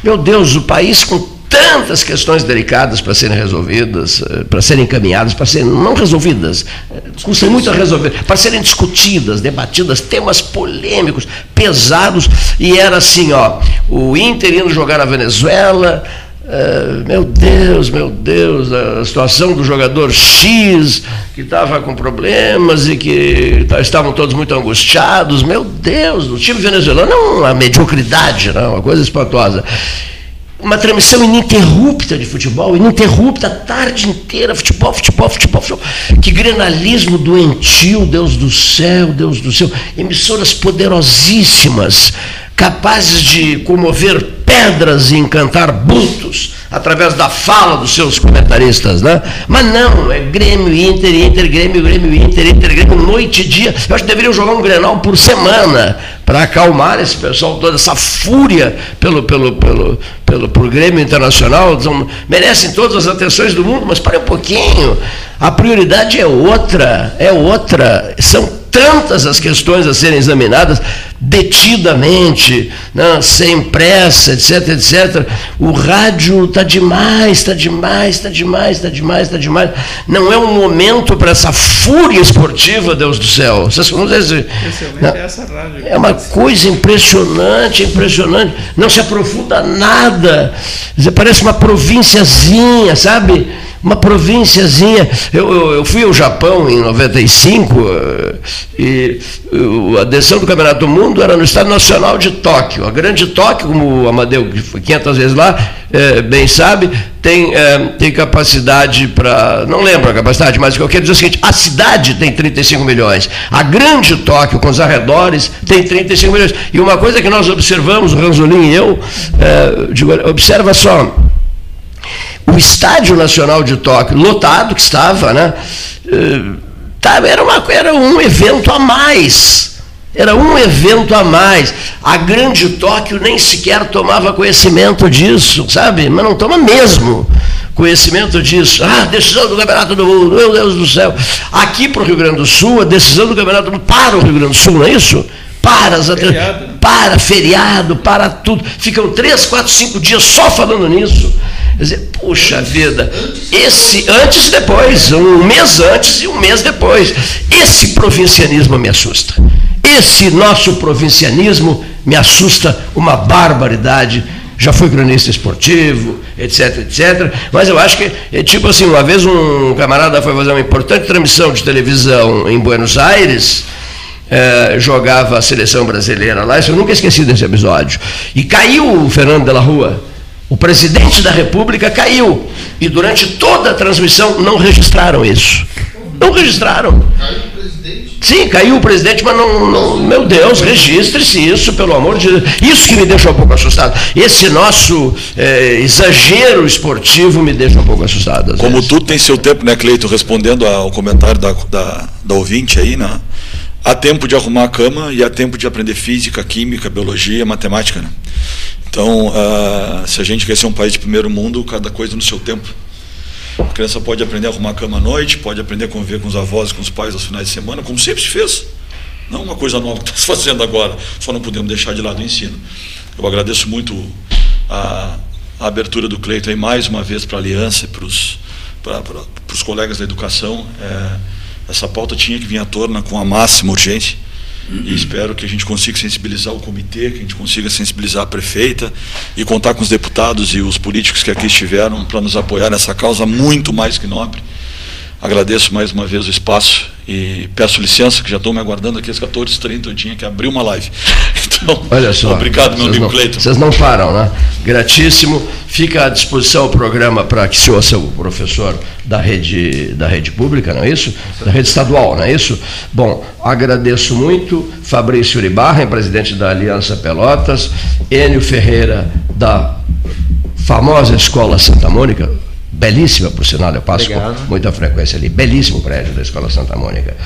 A: Meu Deus, o país com tantas questões delicadas para serem resolvidas, eh, para serem encaminhadas, para serem não resolvidas, eh, custam muito a resolver, para serem discutidas, debatidas, temas polêmicos, pesados, e era assim, ó, o Inter indo jogar na Venezuela, Uh, meu Deus, meu Deus, a situação do jogador X, que estava com problemas e que estavam todos muito angustiados, meu Deus, o time venezuelano é uma mediocridade, não, uma coisa espantosa uma transmissão ininterrupta de futebol, ininterrupta a tarde inteira, futebol, futebol, futebol, futebol. Que granalismo doentio, Deus do céu, Deus do céu. Emissoras poderosíssimas, capazes de comover pedras e encantar bultos através da fala dos seus comentaristas, né? Mas não, é Grêmio, Inter, Inter, Grêmio, Grêmio, Inter, Inter, Grêmio, noite e dia. Eu acho que deveriam jogar um Grenal por semana para acalmar esse pessoal, toda essa fúria pelo, pelo, pelo, pelo, pelo Grêmio Internacional. Merecem todas as atenções do mundo, mas para um pouquinho. A prioridade é outra, é outra. São tantas as questões a serem examinadas detidamente, né, sem pressa, etc, etc. O rádio está demais, está demais, está demais, está demais, está demais. Não é um momento para essa fúria esportiva, Deus do céu. Vocês não sei né? É uma coisa impressionante, impressionante. Não se aprofunda nada. Parece uma provínciazinha, sabe? uma provínciazinha. Eu, eu, eu, fui ao Japão em 95 eh, e a decisão do Campeonato do Mundo mundo era no Estado Nacional de Tóquio. A grande Tóquio, como o Amadeu, que foi 500 vezes lá, é, bem sabe, tem, é, tem capacidade para. Não lembro a capacidade, mas o que eu quero dizer é o seguinte: a cidade tem 35 milhões. A grande Tóquio, com os arredores, tem 35 milhões. E uma coisa que nós observamos, o Ranzolin e eu, é, digo, observa só. O Estádio Nacional de Tóquio, lotado que estava, né? É, era, uma, era um evento a mais era um evento a mais. A grande Tóquio nem sequer tomava conhecimento disso, sabe? Mas não toma mesmo conhecimento disso. Ah, decisão do Campeonato do Mundo, meu Deus do céu. Aqui para o Rio Grande do Sul, a decisão do Campeonato do Mundo para o Rio Grande do Sul, não é isso? Para, as feriado. para feriado, para tudo. Ficam três, quatro, cinco dias só falando nisso. Quer dizer, puxa vida, esse antes e depois, um mês antes e um mês depois. Esse provincianismo me assusta. Esse nosso provincianismo me assusta uma barbaridade. Já fui cronista esportivo, etc, etc. Mas eu acho que, é tipo assim, uma vez um camarada foi fazer uma importante transmissão de televisão em Buenos Aires, é, jogava a seleção brasileira lá, isso eu nunca esqueci desse episódio. E caiu o Fernando de la Rua. O presidente da República caiu. E durante toda a transmissão não registraram isso. Não registraram. Caiu o presidente? Sim, caiu o presidente, mas não, não meu Deus, registre-se isso, pelo amor de Deus. Isso que me deixa um pouco assustado. Esse nosso é, exagero esportivo me deixa um pouco assustado.
B: Como vezes. tudo tem seu tempo, né, Cleito? Respondendo ao comentário da, da, da ouvinte aí, né? Há tempo de arrumar a cama e há tempo de aprender física, química, biologia, matemática. Né? Então, uh, se a gente quer ser um país de primeiro mundo, cada coisa no seu tempo. A criança pode aprender a arrumar a cama à noite, pode aprender a conviver com os avós e com os pais aos finais de semana, como sempre se fez. Não uma coisa nova que está [LAUGHS] se fazendo agora, só não podemos deixar de lado o ensino. Eu agradeço muito a, a abertura do Cleiton aí mais uma vez para a aliança e para os colegas da educação. É, essa pauta tinha que vir à tona com a máxima urgência. E espero que a gente consiga sensibilizar o comitê, que a gente consiga sensibilizar a prefeita e contar com os deputados e os políticos que aqui estiveram para nos apoiar nessa causa muito mais que nobre. Agradeço mais uma vez o espaço e peço licença, que já estou me aguardando aqui às 14h30, eu tinha que abrir uma live. [LAUGHS]
A: Então, Olha só,
B: obrigado, meu amigo Cleiton.
A: Vocês não param, né? Gratíssimo. Fica à disposição o programa para que se ouça o professor da rede, da rede pública, não é isso? Da rede estadual, não é isso? Bom, agradeço muito. Fabrício Uribarra, presidente da Aliança Pelotas, Enio Ferreira, da famosa Escola Santa Mônica, belíssima, por sinal, eu passo Obrigado. com muita frequência ali, belíssimo prédio da Escola Santa Mônica.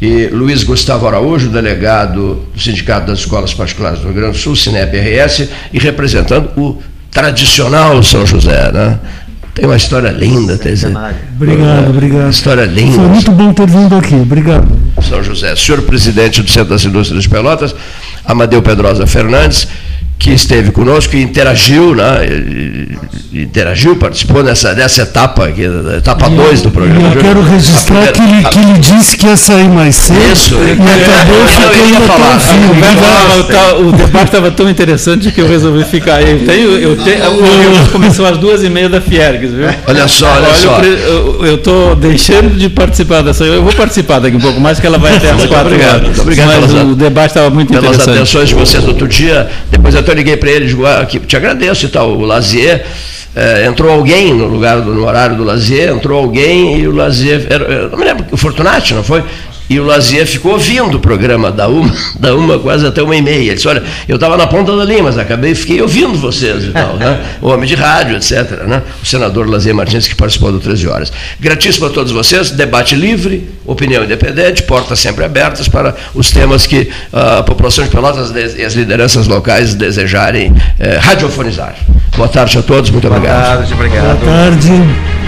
A: E Luiz Gustavo Araújo, delegado do Sindicato das Escolas Particulares do Rio Grande do Sul, CINEP-RS, e representando o tradicional São José, né? Tem uma história linda, Tese.
F: Obrigado, obrigado.
A: História linda.
F: Foi muito bom ter vindo aqui, obrigado.
A: São José, senhor presidente do Centro das Indústrias de Pelotas, Amadeu Pedrosa Fernandes, que esteve conosco e interagiu, né? Interagiu, participou dessa, dessa etapa, aqui, etapa 2 do programa.
F: Eu quero registrar primeira, que, ele, que ele disse que ia sair mais cedo
A: isso,
F: e acabou ficando
C: falar. Fim, o, o, debate estava tão interessante que eu resolvi ficar aí. Eu tenho, eu tenho, [LAUGHS] começou às duas e meia da Fiergues, viu?
A: Olha só, olha, olha só.
C: Eu estou deixando de participar dessa. Eu vou participar daqui um pouco mais, que ela vai até às quatro
A: obrigado. Obrigado
C: Mas pelas, o debate estava muito
A: pelas
C: interessante.
A: Pelas atenções de vocês outro dia, depois até eu liguei para ele, digo, ah, te agradeço e tal, o Lazier, é, entrou alguém no lugar, do, no horário do Lazier, entrou alguém e o Lazier, era, não me lembro, o Fortunati, não foi? E o Lazier ficou ouvindo o programa da uma, [LAUGHS] da uma quase até uma e meia. Ele disse, olha, eu estava na ponta da linha, mas acabei, fiquei ouvindo vocês e tal, né? [LAUGHS] O homem de rádio, etc. Né? O senador Lazier Martins, que participou do 13 Horas. Gratíssimo a todos vocês, debate livre, opinião independente, portas sempre abertas para os temas que a população de Pelotas e as lideranças locais desejarem eh, radiofonizar. Boa tarde a todos, muito
E: Boa
A: obrigado.
E: Boa tarde, obrigado.
F: Boa tarde.